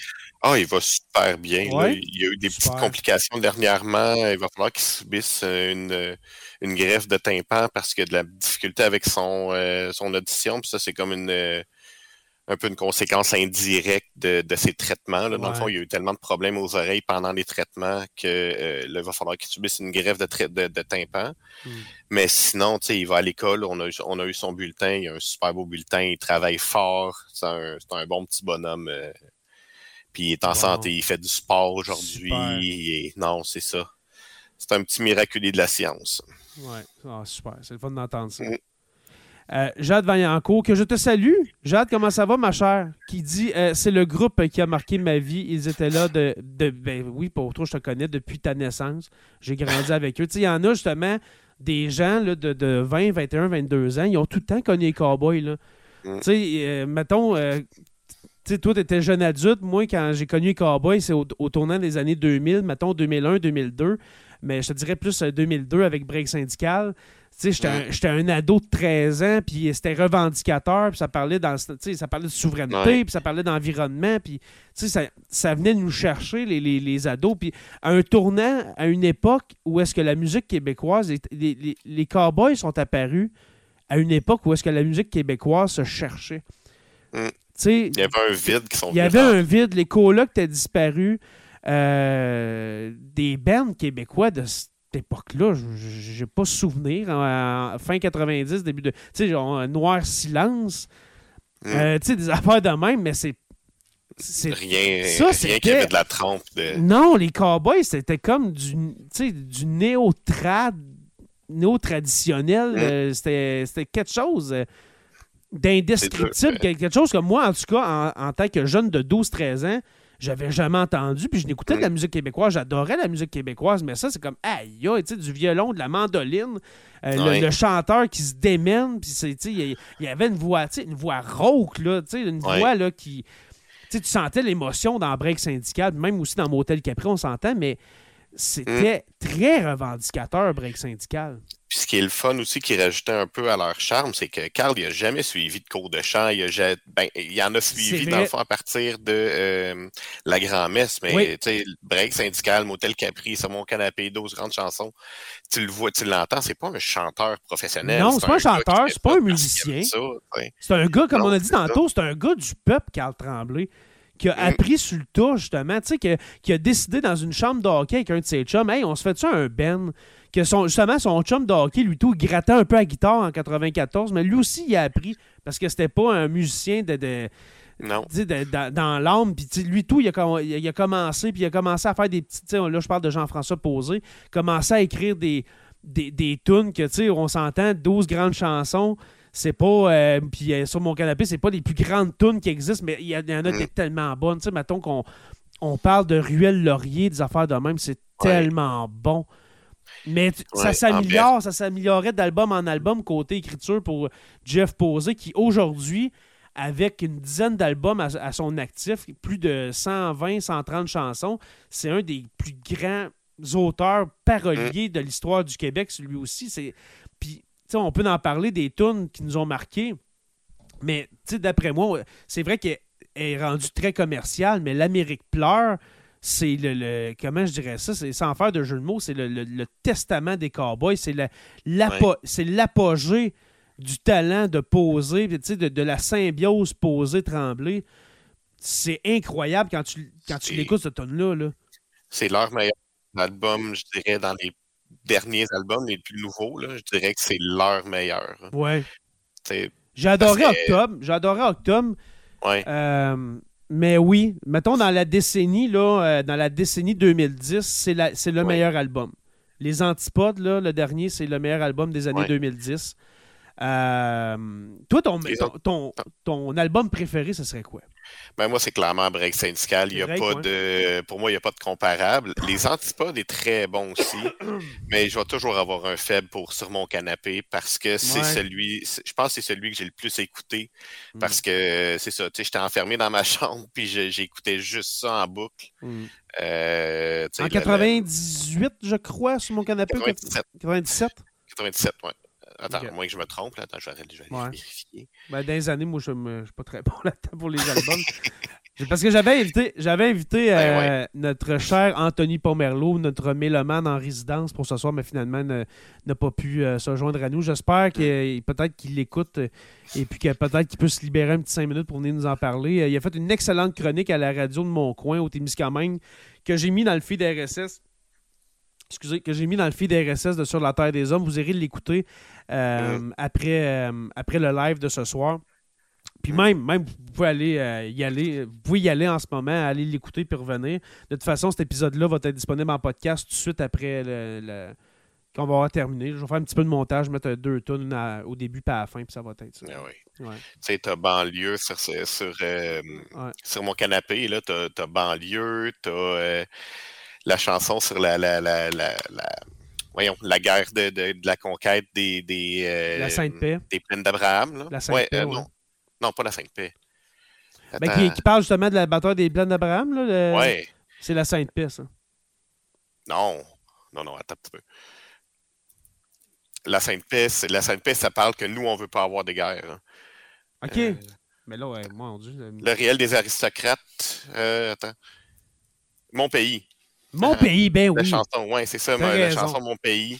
Ah, il va super bien. Il y a eu des petites complications dernièrement. Il va falloir qu'il subisse euh, une, euh, une greffe de tympan parce qu'il y a de la difficulté avec son, son audition. Puis ça, c'est comme une, un peu une conséquence indirecte de, de ces traitements. Là. Dans le fond, il y a eu tellement de problèmes aux oreilles pendant les traitements que euh, là, il va falloir qu'il subisse une greffe de, de, de tympan. Hmm. Mais sinon, tu sais, il va à l'école, on a, on a eu son bulletin, il a un super beau bulletin, il travaille fort, c'est un, un, bon petit bonhomme. Euh, puis il est en santé, il fait du sport aujourd'hui. Non, c'est ça. C'est un petit miraculé de la science. Ouais, ah, super. C'est le fun d'entendre ça. Hmm. Euh, Jade Vaillancourt, que je te salue. Jade, comment ça va, ma chère? Qui dit euh, C'est le groupe qui a marqué ma vie. Ils étaient là de. ben oui, pour toi, je te connais depuis ta naissance. J'ai grandi avec eux. Il y en a justement des gens là, de, de, 20, 21, 22 ans. Ils ont tout le temps connu les cowboys. Là. Mm. Tu sais, euh, mettons. sais, toi, tu étais jeune adulte. Moi, quand j'ai connu les cowboys, c'est au, tournant des années 2000, mettons 2001, 2002. Mais je te dirais plus 2002 avec Break Syndical J'étais un, ado de 13 ans, puis c'était revendicateur, puis ça parlait, dans, ça parlait de souveraineté, puis ça parlait d'environnement, puis ça, ça venait nous chercher, les, les, ados. Puis à un tournant, à une époque où est-ce que la musique québécoise, les, les, les cowboys sont apparus à une époque où est-ce que la musique québécoise se cherchait. Mm. Il y avait un vide qui sont Il y avait un vide. Les colocs étaient disparus. Euh, des bands québécois de cette époque-là, j'ai pas souvenir. En, fin 90, début de. Tu sais, genre Noir Silence. Euh, tu sais, des affaires de même, mais c'est. Rien, ça, rien qui avait de la trompe. De... Non, les Cowboys, c'était comme du, du néo-trad, néo-traditionnel. Mm. Euh, c'était quelque chose d'indescriptible, quelque chose que moi, en tout cas, en, tant que jeune de 12-13 ans, j'avais jamais entendu, puis je n'écoutais de la musique québécoise, j'adorais la musique québécoise, mais ça, c'est comme, aïe, tu sais, du violon, de la mandoline, euh, le, chanteur qui se démène, puis il y, avait une voix, une voix rauque, là, une voix là, qui. tu sentais l'émotion dans Break Syndical, même aussi dans Motel Capri, on s'entend, mais c'était mm. très revendicateur, Break Syndical. Puis ce qui est le fun aussi qui rajoutait un peu à leur charme, c'est que Carl, il n'a jamais suivi de cours de chant. Il, a, ben, il en a suivi, dans le fond, à partir de euh, la grand-messe. Mais, tu sais, break syndical, motel Capri, sur mon canapé, 12 grandes chansons. Tu le vois, tu l'entends, c'est pas un chanteur professionnel. Non, c'est pas un chanteur, c'est pas un musicien. C'est un gars, comme on a dit tantôt, c'est un gars du peuple, Carl Tremblay qui a mm. appris sur le tas, justement, tu sais, qui, a décidé dans une chambre de hockey avec un de ses chums, hey, on se fait ça un Ben? Que son, justement, son chum de hockey, lui tout, il grattait un peu à guitare en 94, mais lui aussi, il a appris parce que c'était pas un musicien de. non. dans, l'âme. Puis lui, tout, il a, il a, commencé, puis il a commencé à faire des petits. Là, je parle de Jean-François Posé, commencé à écrire des, des, des tunes que, tu sais, on s'entend, 12 grandes chansons c'est pas. Euh, puis euh, sur mon canapé, c'est pas les plus grandes tunes qui existent, mais il y, en a qui sont mm. tellement bonnes. Tu sais, mettons qu'on on parle de Ruelle Laurier, des affaires de même, c'est tellement bon. Mais ça s'améliore, ça s'améliorait d'album en album côté écriture pour Jeff Posey, qui aujourd'hui, avec une dizaine d'albums à, son actif, plus de 120, 130 chansons, c'est un des plus grands auteurs paroliers mm. de l'histoire du Québec, celui aussi. C'est on peut en parler des tunes qui nous ont marqués, mais d'après moi, c'est vrai qu'elle est rendue très commerciale, mais l'Amérique pleure, c'est le, Comment je dirais ça c'est, Sans faire de jeu de mots, c'est le, testament des cowboys, c'est, l'apogée du talent de poser, de, de la symbiose poser trembler. C'est incroyable quand tu, quand tu l'écoutes, ce tune-là. Là. C'est leur meilleur album, je dirais, dans les derniers albums, les plus nouveaux, là, je dirais que c'est leur meilleur. Ouais. J'ai adoré Octobre. J'ai adoré Octobre. Ouais. Euh, mais oui, mettons dans la décennie, là, euh, dans la décennie 2010, c'est, c'est le meilleur album. Les Antipodes, là, le dernier, c'est le meilleur album des années 2010. Euh, toi, ton, ton, ton, album préféré, ce serait quoi? Ben moi, c'est clairement Break Syndical. Il y a pas de, pour moi, il n'y a pas de comparable. Les Antipodes est très bon aussi, mais je vais toujours avoir un faible pour Sur mon canapé parce que c'est celui, je pense que c'est celui que j'ai le plus écouté parce mm. que c'est ça, tu sais, j'étais enfermé dans ma chambre puis j'écoutais juste ça en boucle. Mm. Euh, en 98, je crois, sur mon canapé. 97. 97? 97, oui. Attends, à moins que je me trompe, là. Attends, je vais, vérifier. Ben, dans les années, moi, je ne suis pas très bon là-dedans pour les albums. Parce que j'avais invité, j'avais invité ben euh, notre cher Anthony Pomerleau, notre mélomane en résidence pour ce soir, mais finalement n'a pas pu euh, se joindre à nous. J'espère que peut-être qu'il l'écoute euh, et puis que peut-être qu'il peut se libérer un petit cinq minutes pour venir nous en parler. il a fait une excellente chronique à la radio de mon coin, au Témiscamingue, que j'ai mis dans le feed RSS excusez, que j'ai mis dans le feed RSS de Sur la Terre des Hommes. Vous irez l'écouter euh, après, euh, après le live de ce soir. Puis même, même, vous pouvez aller euh, y aller. Vous pouvez y aller en ce moment, aller l'écouter puis revenir. De toute façon, cet épisode-là va être disponible en podcast tout de suite après le, quand on va avoir terminé. Je vais faire un petit peu de montage, mettre deux tonnes au début et à la fin, puis ça va être ça. Ah oui. Tu sais, t'as banlieue sur, sur, sur, mon canapé, là, t'as as banlieue, t'as la chanson sur la, la, la, la, voyons, la guerre de, de, la conquête des, des, euh, la Sainte-Paix. des plaines d'Abraham. La Sainte-Paix, euh, non. non, pas la Sainte-Paix. Ben, qui, qui, parle justement de la bataille des plaines d'Abraham. Le... Ouais. C'est la Sainte-Paix, ça. Non. Non, non, attends un petit peu. la Sainte-Paix, la Sainte-Paix, ça parle que nous, on veut pas avoir de guerre. Hein. OK. Euh, mais là, ouais, mon Dieu. Le réel des aristocrates. Euh, attends. Mon pays. Mon pays, ben oui. La chanson, ouais, c'est ça, la chanson Mon pays,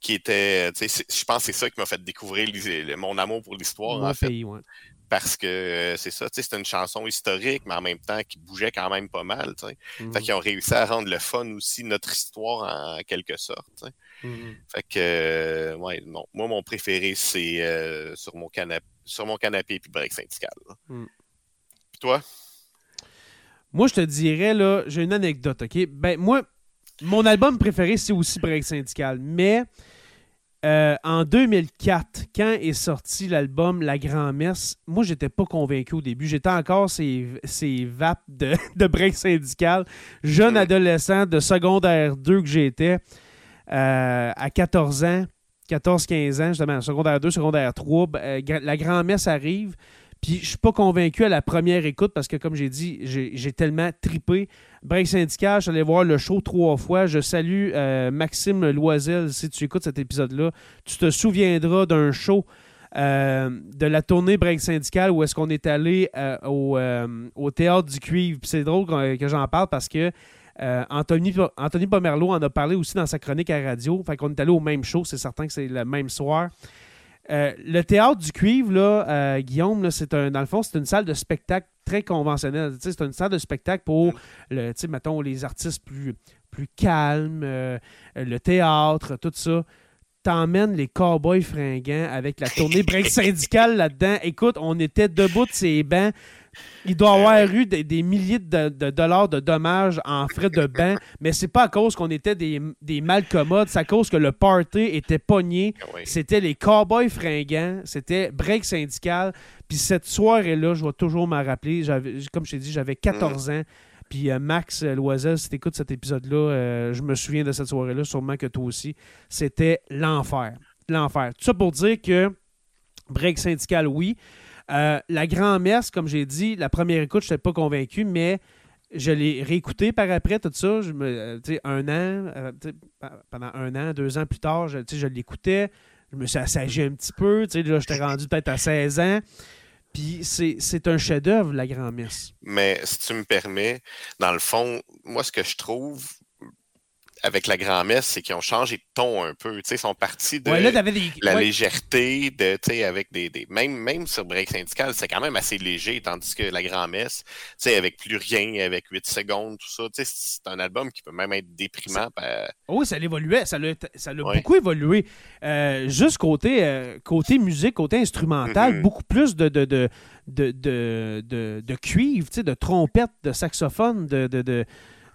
qui était. Je pense que c'est ça qui m'a fait découvrir mon amour pour l'histoire. Mon pays, ouais parce que euh, c'est ça, c'est une chanson historique, mais en même temps qui bougeait quand même pas mal. Fait mmh qu'ils ont réussi à rendre le fun aussi notre histoire en quelque sorte. Mmh fait que euh, ouais, non. Moi, mon préféré, c'est euh, sur mon canapé sur mon canapé puis break syndical. Mmh. Puis toi? Moi, je te dirais, là, j'ai une anecdote, OK? Ben, moi, mon album préféré, c'est aussi Break Syndical. Mais euh, en 2004, quand est sorti l'album La Grand-Messe, moi, j'étais pas convaincu au début. J'étais encore ces, ces vapes de, de break syndical. Jeune adolescent de secondaire 2 que j'étais, euh, à 14 ans, 14-15 ans, justement, secondaire 2, secondaire 3, ben, euh, la grand-messe arrive. Puis je suis pas convaincu à la première écoute parce que, comme j'ai dit, j'ai tellement tripé. Break Syndical, je suis allé voir le show trois fois. Je salue euh, Maxime Loisel. Si tu écoutes cet épisode-là, tu te souviendras d'un show euh, de la tournée Break Syndical où est-ce qu'on est allé euh, au, Théâtre du Cuivre. c'est drôle que, j'en parle parce que Anthony, Anthony en a parlé aussi dans sa chronique à radio. Fait qu'on est allé au même show. C'est certain que c'est le même soir. Euh, le théâtre du cuivre, là, euh, Guillaume, c'est un, dans le fond, c'est une salle de spectacle très conventionnelle. C'est une salle de spectacle pour le, mettons, les artistes plus, plus calmes, euh, le théâtre, tout ça. T'emmènes les cowboys fringants avec la tournée break syndicale là-dedans. Écoute, on était debout de ces bancs il doit avoir eu des, milliers de, dollars de dommages en frais de bain, mais c'est pas à cause qu'on était des, des malcommodes, c'est à cause que le party était pogné. Ah c'était les cowboys fringants, c'était break syndical. Puis cette soirée-là, je vais toujours m'en rappeler. Comme je t'ai dit, j'avais 14 mm. ans. Puis euh, Max Loisel, si tu écoutes cet épisode-là, euh, je me souviens de cette soirée-là, sûrement que toi aussi. C'était l'enfer. L'enfer. Tout ça pour dire que break syndical, oui. Euh, la grand-messe, comme j'ai dit, la première écoute, je n'étais pas convaincu, mais je l'ai réécouté par après, tout ça. Je me, euh, un an, euh, pendant un an, deux ans plus tard, je, je l'écoutais. Je me suis assagi un petit peu. Là, j'étais rendu peut-être à 16 ans. Puis c'est un chef-d'œuvre, la grand-messe. Mais si tu me permets, dans le fond, moi, ce que je trouve, avec la grand-messe, c'est qu'ils ont changé de ton un peu. Ils sont partis de la légèreté, de, avec des, des, Même, même sur Break Syndical, c'est quand même assez léger, tandis que la grand-messe, avec plus rien, avec 8 secondes, tout ça, c'est un album qui peut même être déprimant. Oui, ça l'évoluait, ça l'a beaucoup évolué. Euh, juste côté, euh, côté musique, côté instrumental, mm-hmm. beaucoup plus de, de, de, de, de, de cuivre, de trompette, de saxophone, de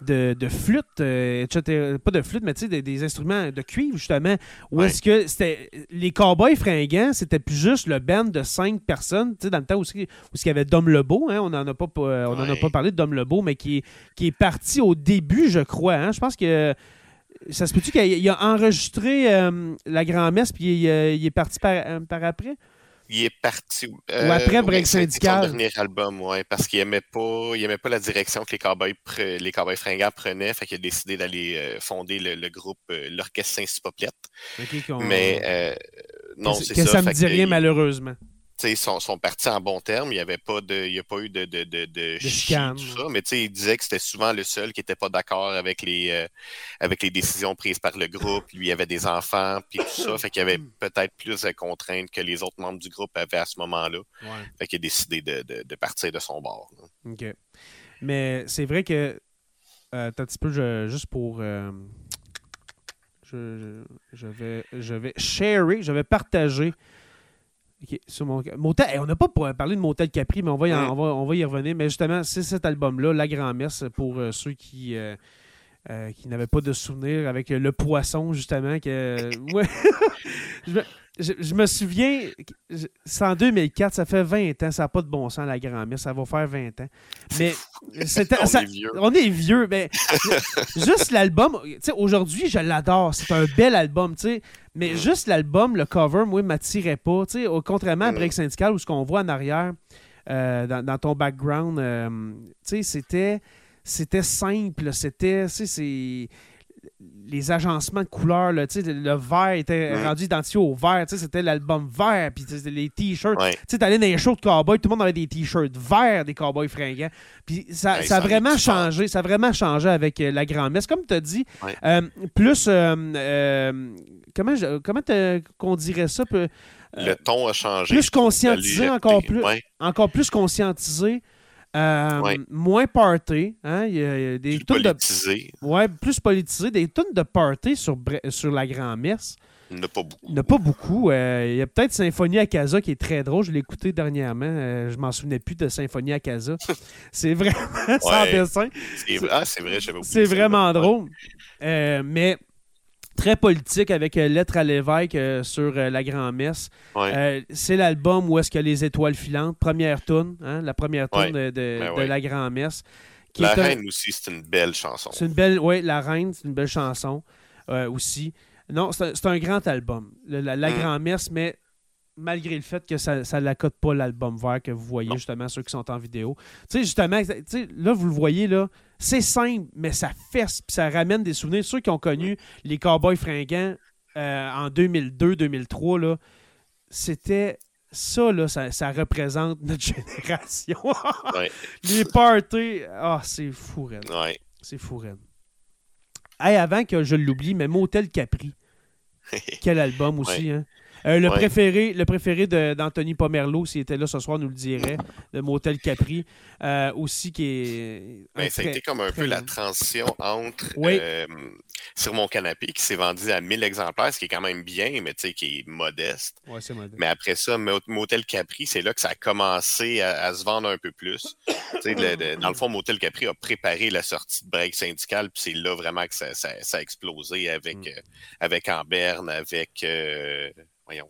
de, flûte, euh, etc. Pas de flûte, mais tu sais, des, instruments de cuivre, justement. Où est-ce que c'était. Les cowboys fringants, c'était plus juste le band de cinq personnes, tu sais, dans le temps où, il y avait Dom Lebeau, hein, on n'en a, pas, on a pas parlé de Dom Lebeau, mais qui est, qui est parti au début, je crois. Hein. Je pense que. Ça se peut-tu qu'il a, enregistré euh, la grand-messe, puis il, il, est parti par, par après? Il est parti. Ou après euh, Break Syndical. Son dernier album, ouais, parce qu'il aimait pas, il aimait pas la direction que les Cowboys, les Cowboys fringants prenaient, fait qu'il a décidé d'aller euh, fonder le, groupe, euh, l'Orchestre Saint-Cypoplette. Mais non, c'est ça. Que ça me dit rien, malheureusement sont, sont, partis en bon terme. Il n'y avait pas de, il y a pas eu de, de, de, de, tout ça. Mais il disait que c'était souvent le seul qui n'était pas d'accord avec les, euh, avec les décisions prises par le groupe. Lui, il avait des enfants, puis tout ça. Fait qu'il y avait peut-être plus de contraintes que les autres membres du groupe avaient à ce moment-là. Fait qu'il a décidé de, partir de son bord. OK. Mais c'est vrai que, euh, un petit peu, juste pour. Euh, je, je, vais, je vais sharer, je vais partager sur mon, motel, on n'a pas parlé de Motel Capri, mais on va, y, on, va, on va y revenir. Mais justement, c'est cet album-là, La Grand-Messe, pour euh, ceux qui, euh, euh, qui n'avaient pas de souvenirs avec le poisson, justement. Que, ouais. je, me souviens, c'est en 2004, ça fait 20 ans, ça n'a pas de bon sens, La Grand-Messe, ça va faire 20 ans. Mais c'était, on, est vieux. on est vieux. Mais juste l'album, aujourd'hui, je l'adore. C'est un bel album, tu sais. Mais mm. juste l'album, le cover, moi, ne m'attirait pas. au, contrairement à mm. Break Syndical, où ce qu'on voit en arrière, euh, dans, ton background, euh, c'était, c'était simple. C'était, c'est les agencements de couleurs, là, le vert était rendu identifié au vert. C'était l'album vert, puis les t-shirts. Tu allais dans les shows de cowboys, tout le monde avait des t-shirts verts des cowboys fringants. Puis ça, ça, a vraiment changé. Ça a vraiment changé avec euh, la grand-messe. Comme tu as dit, euh, plus. Euh, comment comment qu'on dirait ça? le ton a changé. Plus conscientisé, encore plus, encore plus conscientisé. Euh, moins party. Hein? Il, y a, des plus politisé. De... Ouais, plus politisé. Des tonnes de party sur, sur la grand-messe. Il n'y a pas beaucoup. Il n'y en a pas beaucoup. Euh, il y a peut-être Symphonie à Casa qui est très drôle. Je l'ai écouté dernièrement. Euh, je m'en souvenais plus de Symphonie à Casa. c'est vraiment sans dessin. Ah, c'est vrai, C'est vraiment drôle. mais très politique avec euh, Lettre à l'évêque euh, sur euh, la grand-messe. c'est l'album où est-ce que les étoiles filantes, première tune, hein, la première tune de, ben la grand-messe. La Reine aussi, c'est une belle chanson. C'est une belle, oui, La Reine, c'est une belle chanson aussi. Non, c'est un, grand album. la, mm. grand-messe, mais malgré le fait que ça ne l'accote pas l'album vert que vous voyez, justement, ceux qui sont en vidéo. Tu sais, justement, là, vous le voyez, là, c'est simple, mais ça fesse, puis ça ramène des souvenirs. Ceux qui ont connu les Cowboys fringants euh, en 2002-2003, là, c'était ça, là, ça, représente notre génération. Les parties, ah, c'est fou, C'est fou, Hey, avant que je l'oublie, mais Motel Capri. Quel album aussi, hein? Euh, le, préféré, le préféré d'Anthony Pomerleau, s'il était là ce soir, nous le dirait, de Motel Capri. Euh, aussi, qui est. Ben, ça a été comme un peu la transition entre euh, Sur mon canapé, qui s'est vendu à 1000 exemplaires, ce qui est quand même bien, mais qui est modeste. c'est modeste. Mais après ça, Motel Capri, c'est là que ça a commencé à, se vendre un peu plus. dans le fond, Motel Capri a préparé la sortie de break syndical, puis c'est là vraiment que ça, a explosé avec, mm. avec Amberne, avec. Voyons.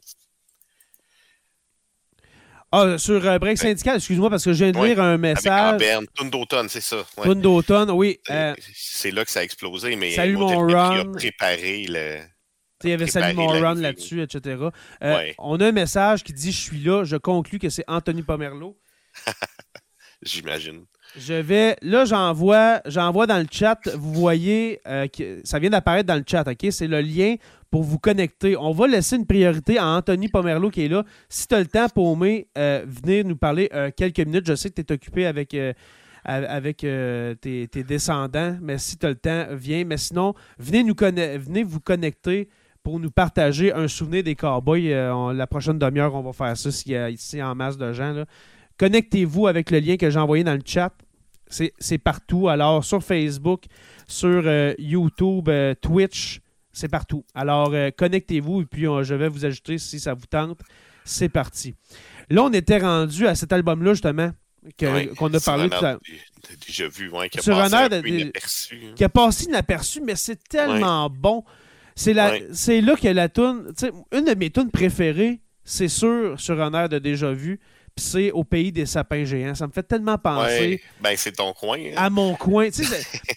Ah, sur euh, Break Syndical, excuse-moi, parce que je viens de lire un message. Avec Tune d'automne, c'est ça. Ouais. d'automne, oui. Euh, c'est là que ça a explosé, mais Salut mon run. a préparé le. Il y avait Salut mon run là-dessus, etc. Euh, on a un message qui dit Je suis là, je conclus que c'est Anthony Pomerleau. J'imagine. Je vais. Là, j'envoie, j'envoie dans le chat. Vous voyez, que, ça vient d'apparaître dans le chat, OK? C'est le lien pour vous connecter. On va laisser une priorité à Anthony Pomerleau qui est là. Si tu as le temps, pour euh, venir nous parler euh, quelques minutes. Je sais que tu es occupé avec, euh, avec tes, descendants, mais si tu as le temps, viens. Mais sinon, venez, nous venez vous connecter pour nous partager un souvenir des cowboys. la prochaine demi-heure, on va faire ça s'il y a ici en masse de gens. Connectez-vous avec le lien que j'ai envoyé dans le chat. C'est partout. Alors, sur Facebook, sur YouTube, Twitch, c'est partout. Alors, euh, connectez-vous et puis je vais vous ajouter si ça vous tente. C'est parti. Là, on était rendu à cet album-là, justement, qu'on a parlé tout à Déjà vu, qui a passé inaperçu. Hein. Qui a passé inaperçu, mais c'est tellement bon. C'est là que la tune, une de mes tunes préférées, c'est sûr, sur un air de déjà vu, puis c'est au pays des sapins géants. Ça me fait tellement penser. Ben, c'est ton coin. Hein. À mon coin.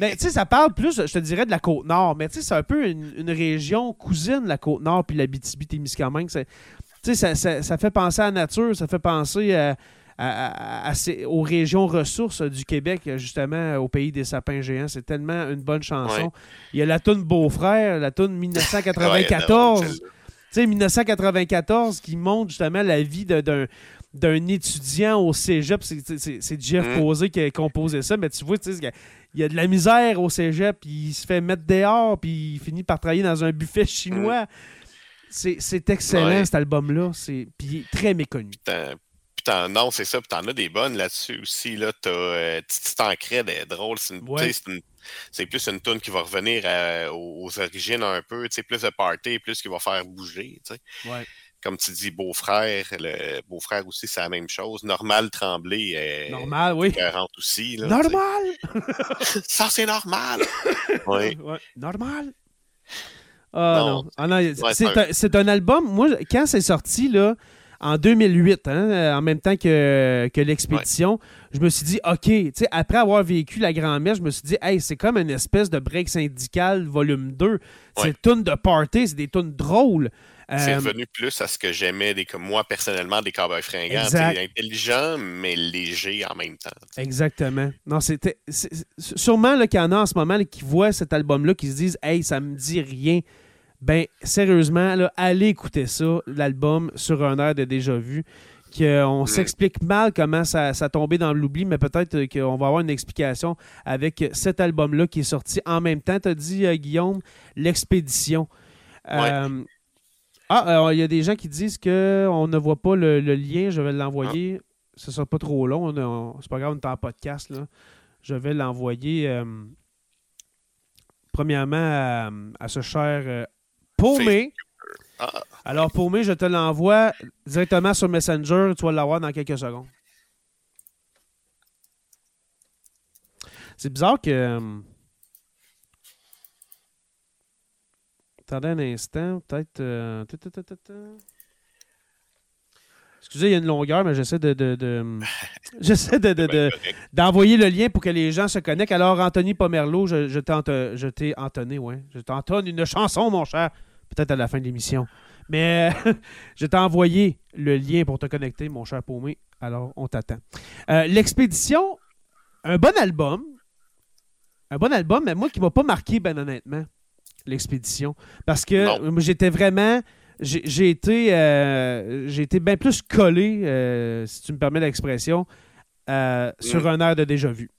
Ben, tu sais, ça parle plus, je te dirais, de la Côte-Nord, mais tu sais, c'est un peu une, région cousine, la Côte-Nord, puis la BTB-Témiscamingue. Tu sais, ça, ça, fait penser à la nature, ça fait penser à, aux régions ressources du Québec, justement, au pays des sapins géants. C'est tellement une bonne chanson. Il y a la toune Beau-frère, la toune 1994. tu sais, 1994 qui montre justement la vie d'un d'un étudiant au cégep. C'est Jeff mm. Posé qui a composé ça, mais tu vois, il y a de la misère au cégep, puis il se fait mettre dehors, puis il finit par travailler dans un buffet chinois. Mm. C'est excellent, cet album-là. Puis très méconnu. non, c'est ça. Puis t'en as des bonnes là-dessus aussi. Là. T'as euh, Tancred, est drôle. C'est plus une tune qui va revenir aux, origines un peu. Plus de party, plus qui va faire bouger. Ouais comme tu dis, beau-frère, le beau-frère aussi, c'est la même chose. Normal Tremblay est normal, oui. aussi. normal! Ça, c'est normal! oui. Normal! Ah non. Ah, non. c'est un... album, moi, quand c'est sorti, là, en 2008, hein, euh, en même temps que, que l'expédition, je me suis dit, OK, après avoir vécu la grand-messe, je me suis dit, hey, c'est comme une espèce de break syndical volume 2. C'est une tune de party, c'est des tunes drôles. C'est euh, revenu plus à ce que j'aimais, des, comme moi personnellement, des cowboys fringants. Intelligent, mais léger en même temps. Exactement. Non, c'était. Sûrement qu'il y en ce moment qui voient cet album-là, qui se disent Hey, ça me dit rien. Ben, sérieusement, là, allez écouter ça, l'album sur un air de déjà vu. On mm. s'explique mal comment ça, ça a tombé dans l'oubli, mais peut-être qu'on va avoir une explication avec cet album-là qui est sorti en même temps. Tu as dit, euh, Guillaume, L'Expédition. Euh, ah, il y a des gens qui disent qu'on ne voit pas le, lien. Je vais l'envoyer. Ce ne sera pas trop long. C'est pas grave, on est en podcast. Là. Je vais l'envoyer euh, premièrement à, ce cher Paumé. Ah. Alors, pour moi, je te l'envoie directement sur Messenger. Tu vas l'avoir dans quelques secondes. C'est bizarre que. Euh, attendez un instant, peut-être. Euh, Excusez, il y a une longueur, mais j'essaie de, j'essaie de, d'envoyer le lien pour que les gens se connectent. Alors, Anthony Pomerleau, je, je t'ai entonné, ouais. Je t'entonne une chanson, mon cher. Peut-être à la fin de l'émission. Mais je t'ai envoyé le lien pour te connecter, mon cher paumé. Alors, on t'attend. Euh, l'expédition, un bon album. Un bon album, mais moi qui ne m'a pas marqué, ben honnêtement, l'expédition. Parce que j'étais vraiment. J'ai été, euh, été bien plus collé, euh, si tu me permets l'expression, sur mm. un air de déjà vu.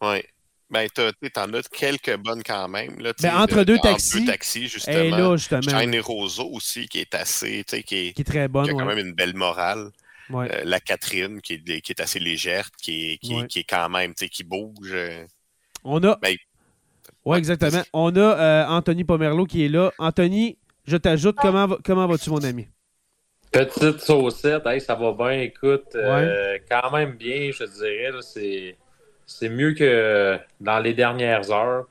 Oui. Ben, t'en as quelques bonnes quand même. Là, ben, entre deux taxis. Deux taxis, justement. là, justement. Shine et Roseau aussi, qui est assez. Qui est, qui est très bonne. Qui a quand même une belle morale. Euh, la Catherine, qui est, qui est assez légère, qui est, qui, qui est quand même, qui bouge. Euh. On a. Ben, oui, exactement. On a euh, Anthony Pomerleau qui est là. Anthony, je t'ajoute, comment, comment vas-tu, mon ami? Petite saucette, ça va bien, écoute, quand même bien, je dirais. C'est c'est mieux que dans les dernières heures.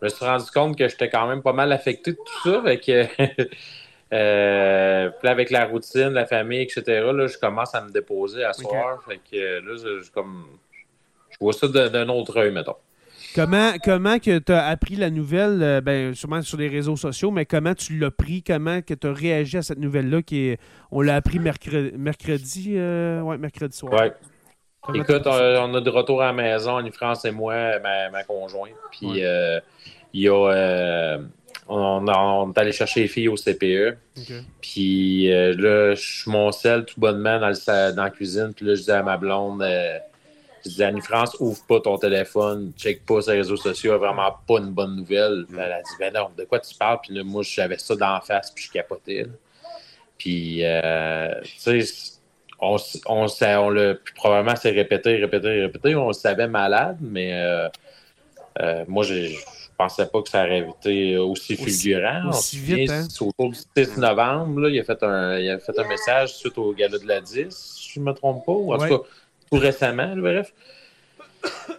Je me suis rendu compte que j'étais quand même pas mal affecté de tout ça. Avec, euh, avec la routine, la famille, etc., là, je commence à me déposer à soir. Fait que là, je, comme, je vois ça d'un autre œil, mettons. Comment, comment que tu as appris la nouvelle, euh, ben, sûrement sur les réseaux sociaux, mais comment tu l'as pris, comment que tu as réagi à cette nouvelle-là qui est, on l'a appris mercredi, mercredi, euh, ouais, mercredi soir. Ouais. Écoute, on, a de retour à la maison, Annie France et moi, ma, conjointe. Puis euh, il y a. On, est allé chercher les filles au CPE. Puis là, je suis mon sel tout bonnement dans, dans, la cuisine. Puis là, je dis à ma blonde, Annie France, ouvre pas ton téléphone, check pas ses réseaux sociaux, vraiment pas une bonne nouvelle. Elle a dit, ben non, de quoi tu parles? Puis là, moi, j'avais ça d'en face, puis je capotais. Puis, tu sais, on, on, on l'a probablement s'est répété, répété, répété. On le savait malade, mais euh, euh, moi, je pensais pas que ça aurait été aussi fulgurant. Aussi vite, hein? Autour du 6 novembre, là, il, a fait un, il a fait un message suite au gala de la 10, si je me trompe pas. en tout cas, tout récemment, bref.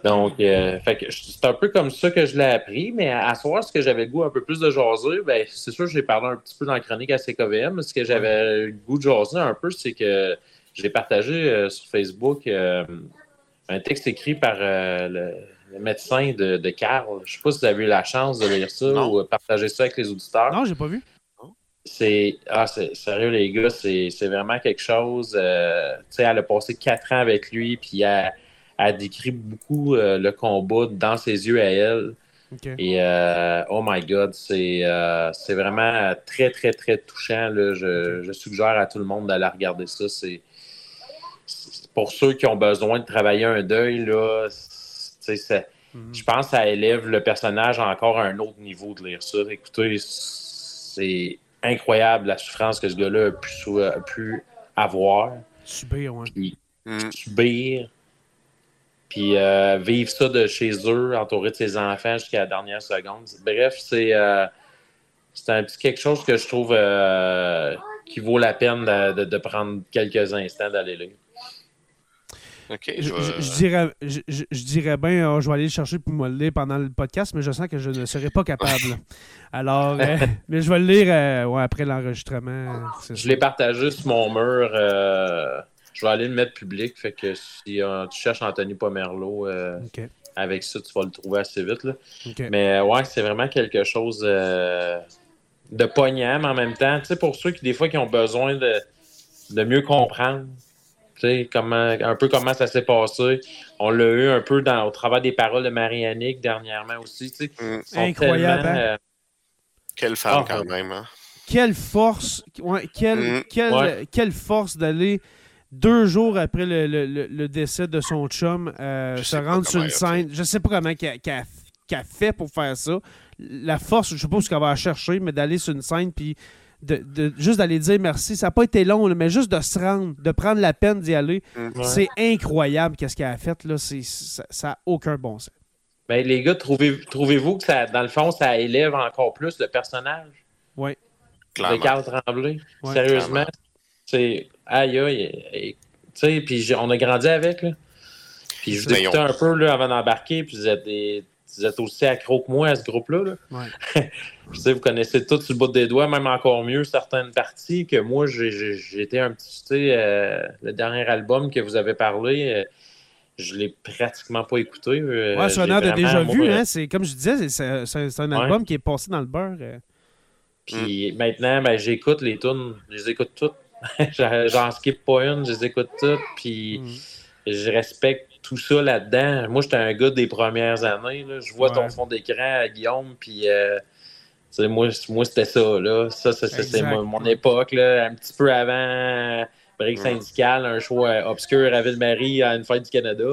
Donc, euh, c'est un peu comme ça que je l'ai appris, mais à, soir, ce que j'avais le goût un peu plus de jaser, ben, c'est sûr que j'ai parlé un petit peu dans la chronique à CKVM, mais ce que j'avais le goût de jaser un peu, c'est que j'ai partagé euh, sur Facebook euh, un texte écrit par euh, le, médecin de, de Carl. Je ne sais pas si vous avez eu la chance de lire ça ou partager ça avec les auditeurs. Non, j'ai pas vu. C'est ah, sérieux, les gars, c'est vraiment quelque chose. tu sais, elle a passé quatre ans avec lui, puis elle, a décrit beaucoup le combat dans ses yeux à elle. Et oh my God, c'est vraiment très, très, très touchant. Là. Je, je, suggère à tout le monde d'aller regarder ça. C'est pour ceux qui ont besoin de travailler un deuil, là, mhm. je pense que ça élève le personnage encore à un autre niveau de lire ça. Écoutez, c'est incroyable la souffrance que ce gars-là a pu, avoir. Subir, oui. Puis, mhm. Subir. Puis euh, vivre ça de chez eux, entouré de ses enfants jusqu'à la dernière seconde. Bref, c'est euh, un petit quelque chose que je trouve euh, qui vaut la peine de, de prendre quelques instants d'aller lire je, dirais, je, dirais bien, oh, je vais aller le chercher pour me le lire pendant le podcast, mais je sens que je ne serai pas capable. Alors, euh, mais je vais le lire euh, après l'enregistrement. Je l'ai partagé sur mon mur. Euh, je vais aller le mettre public. Fait que si tu cherches Anthony Pomerleau, avec ça, tu vas le trouver assez vite. Mais ouais, c'est vraiment quelque chose de poignant, mais en même temps, tu sais, pour ceux qui, des fois, qui ont besoin de, de mieux comprendre, comment, un peu comment ça s'est passé. On l'a eu un peu dans, au travers des paroles de Marianne dernièrement aussi. Mm. Incroyable. Hein? Euh, quelle femme, ah, quand même, hein? Quelle force, quelle, mm. quelle, quelle force d'aller deux jours après le, le, le, décès de son chum, euh, se rendre sur une scène. Je sais pas comment qu'elle a fait pour faire ça. La force, je sais pas ce qu'elle va chercher, mais d'aller sur une scène puis de, juste d'aller dire merci. Ça n'a pas été long, mais juste de se rendre, de prendre la peine d'y aller. Mm. C'est incroyable qu'est-ce qu'elle a fait. Là. Ça n'a aucun bon sens. Ben, les gars, trouvez, trouvez-vous que ça, dans le fond, ça élève encore plus le personnage? Oui. De Carl Tremblay. Sérieusement. C'est aïe aïe. Tu sais, puis on a grandi avec. Là. Puis je vous écoutais un peu là, avant d'embarquer, puis vous êtes, des, vous êtes aussi accro que moi à ce groupe-là. Ouais. je sais, vous connaissez tout sur le bout des doigts, même encore mieux certaines parties que moi, j'ai été un petit. Tu sais, euh, le dernier album que vous avez parlé. Euh, je l'ai pratiquement pas écouté. Euh, ouais, a déjà vu, hein, c'est comme je disais, c'est un album qui est passé dans le beurre. Puis maintenant, ben, j'écoute les tunes, je les écoute toutes J'en skip pas une, je les écoute toutes, puis mm. je respecte tout ça là-dedans. Moi, j'étais un gars des premières années. Je vois ton fond d'écran, Guillaume, puis euh, moi, moi c'était ça. Là. Ça, c'est mon, époque, là, un petit peu avant. Brique syndical, un choix obscur à Ville-Marie à une fête du Canada.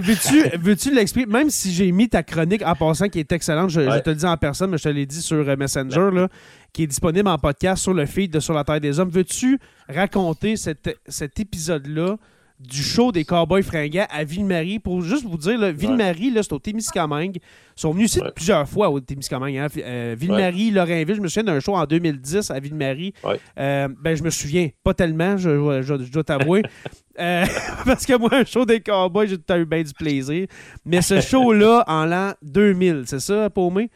veux-tu veux l'expliquer? Même si j'ai mis ta chronique en passant qui est excellente, je, te le dis en personne, mais je te l'ai dit sur euh, Messenger, là, qui est disponible en podcast sur le feed de Sur la Terre des Hommes. Veux-tu raconter cet épisode-là du show des Cowboys fringants à Ville-Marie pour juste vous dire, Ville-Marie, c'est au Témiscamingue. Ils sont venus ici plusieurs fois au Témiscamingue. Hein. Euh, Ville-Marie, Lorrainville, je me souviens d'un show en 2010 à Ville-Marie. Euh, ben, je me souviens, pas tellement, je, dois t'avouer. Euh, parce que moi, un show des Cowboys, j'ai eu bien du plaisir. Mais ce show-là, en l'an 2000, c'est ça, Paumé?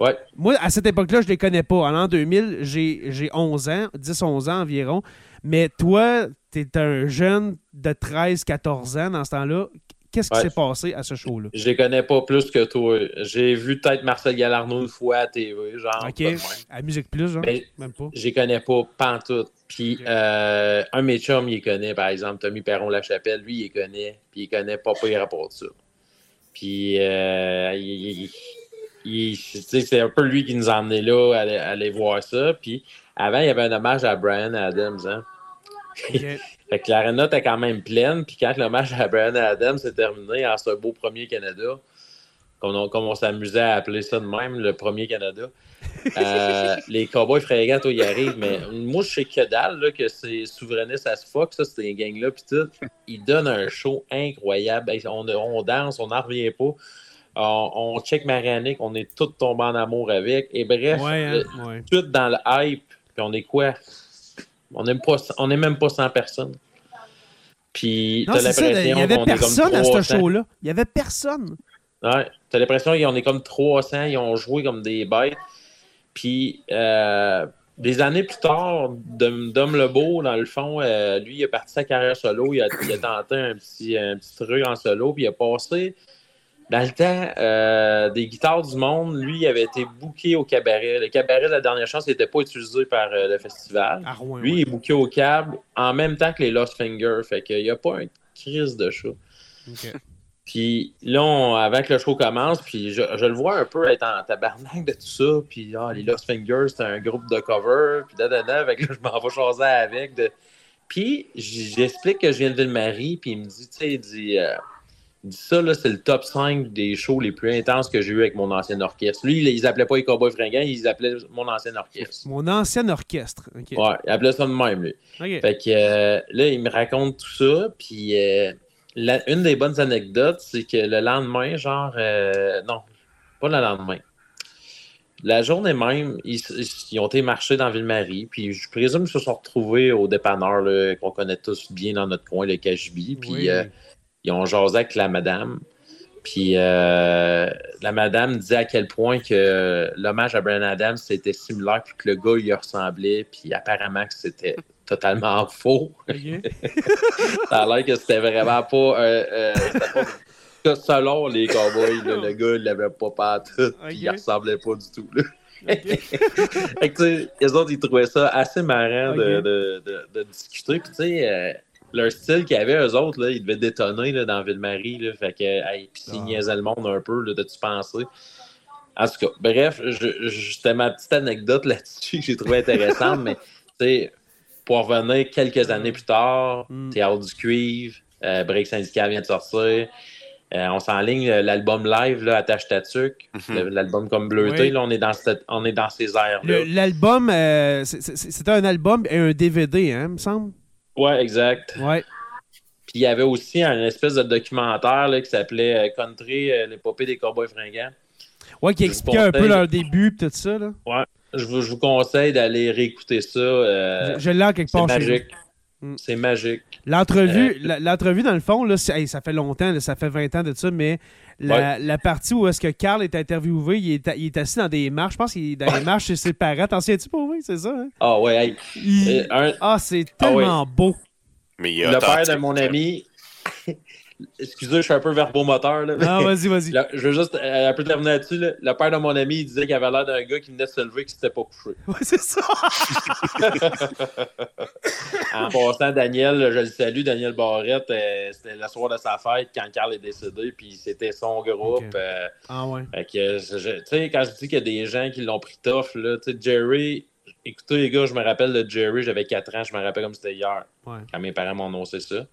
Ouais. Moi, à cette époque-là, je ne les connais pas. En l'an 2000, j'ai 11 ans, 10-11 ans environ. Mais toi, tu es un jeune de 13-14 ans dans ce temps-là. Qu'est-ce qui s'est passé à ce show-là? Je les connais pas plus que toi. J'ai vu peut-être Marcel Galarno une fois à TV, genre. OK. À Musique Plus, genre? même pas. Je les connais pas, pantoute. Puis euh, un de mes chums, il connaît, par exemple, Tommy Perron-Lachapelle, lui, il les connaît. Puis il connaît pas pire rapport ça. Puis euh, c'est un peu lui qui nous a emmenés là à, aller voir ça. Puis avant, il y avait un hommage à Brian Adams. Hein? fait que l'aréna était quand même pleine. Puis quand l'hommage à Brian Adams s'est terminé en ce beau premier Canada, comme on, s'amusait à appeler ça de même, le premier Canada, euh, les Cowboys fringants, toi, y arrivent. Mais moi, je sais que dalle, là, que c'est souverainiste à ce fuck, ça, c'est une gang-là. Puis tout, ils donnent un show incroyable. On, on danse, on n'en revient pas. On, check Marianique, on est tous tombés en amour avec. Et bref, hein, tout dans le hype. Puis on est quoi? On n'est on est même pas 100 personnes. Puis t'as l'impression Il y avait personne à ce show-là. Il y avait personne. Ouais, t'as l'impression qu'on est comme 300, ils ont joué comme des bêtes. Puis euh, des années plus tard, Dom Lebeau, dans le fond, euh, lui, il a parti sa carrière solo. Il a, il a tenté un petit, un petit truc en solo, puis il a passé dans le temps, euh, des guitares du monde, lui, il avait été booké au cabaret. Le cabaret de la dernière chance n'était pas utilisé par euh, le festival. Ah, lui, il est booké au câble en même temps que les Lost Fingers. Fait qu'il n'y a pas une crise de show. Puis là, avant que le show commence, puis je, le vois un peu être en tabarnak de tout ça. Puis ah, les Lost Fingers, c'est un groupe de cover. Puis da, da, da, fait que là, je m'en vais choisir avec. De... Puis j'explique que je viens de Ville-Marie. Puis il me dit, tu sais, il dit... Euh, ça, là, c'est le top 5 des shows les plus intenses que j'ai eu avec mon ancien orchestre. Lui, ils appelaient pas les Cowboys fringants, ils appelaient mon ancien orchestre. Mon ancien orchestre. Ouais, ils appelaient ça de même, lui. Fait que euh, là, il me raconte tout ça, puis euh, une des bonnes anecdotes, c'est que le lendemain, genre, euh, non, pas le lendemain. La journée même, ils, ont été marcher dans Ville-Marie, puis je présume qu'ils se sont retrouvés au dépanneur qu'on connaît tous bien dans notre coin, le Cachebi. Puis ils ont jasé avec la madame. Puis euh, la madame disait à quel point que l'hommage à Brian Adams c'était similaire, puis que le gars il ressemblait, puis apparemment que c'était totalement faux. ça a l'air que c'était vraiment pas, euh, euh selon les cowboys, le gars il l'avait pas partout, puis il ressemblait pas du tout. les autres, ils trouvaient ça assez marrant de, de, de, discuter. Puis, tu sais, leur style qu'ils avaient, eux autres, là, ils devaient détonner là, dans Ville-Marie. Fait que, hey, puis ils ah. niaisaient le monde un peu, là, de tu penser. En tout cas, bref, c'était ma petite anecdote là-dessus que j'ai trouvé intéressante, mais, tu sais, pour revenir quelques années plus tard, mm. Théâtre du cuivre, euh, Break Syndical vient de sortir. Euh, on s'enligne euh, l'album live, là, Attache Tatuc, mhm. l'album comme bleuté. Là, on, est dans on est dans ces airs-là. L'album, c'était un album et un DVD, hein, me semble? Ouais, exact. Ouais. Puis il y avait aussi un espèce de documentaire là, qui s'appelait Country, l'épopée des cowboys fringants. Ouais, qui expliquait un peu leur début et tout ça. Là. Ouais. Je vous, je vous conseille d'aller réécouter ça. je, l'ai quelque part. C'est magique. Mm. C'est magique. L'entrevue, euh, l'entrevue, dans le fond, là, ça fait longtemps, ça fait 20 ans de ça, mais la, partie où est-ce que Carl est interviewé, il est, il est, assis dans des marches. Je pense qu'il est dans des marches chez ses parents. T'en souviens-tu pour moi? C'est ça? Hein? Ah ouais. Euh, ah, c'est ah tellement beau. Mais le père de mon ami, Excusez, je suis un peu verbomoteur. Là. Ah, vas-y, vas-y. Je veux juste euh, un peu terminer là-dessus. Le père de mon ami, il disait qu'il avait l'air d'un gars qui venait de se lever et qui s'était pas couché. Ouais, c'est ça. en passant, Daniel, je le salue, Daniel Barrette, euh, c'était le soir de sa fête quand Carl est décédé, puis c'était son groupe. Euh, ah ouais. tu sais, quand je dis qu'il y a des gens qui l'ont pris tough, là, tu sais, Jerry, écoutez les gars, je me rappelle de Jerry, j'avais 4 ans, je me rappelle comme c'était hier, quand mes parents m'ont annoncé ça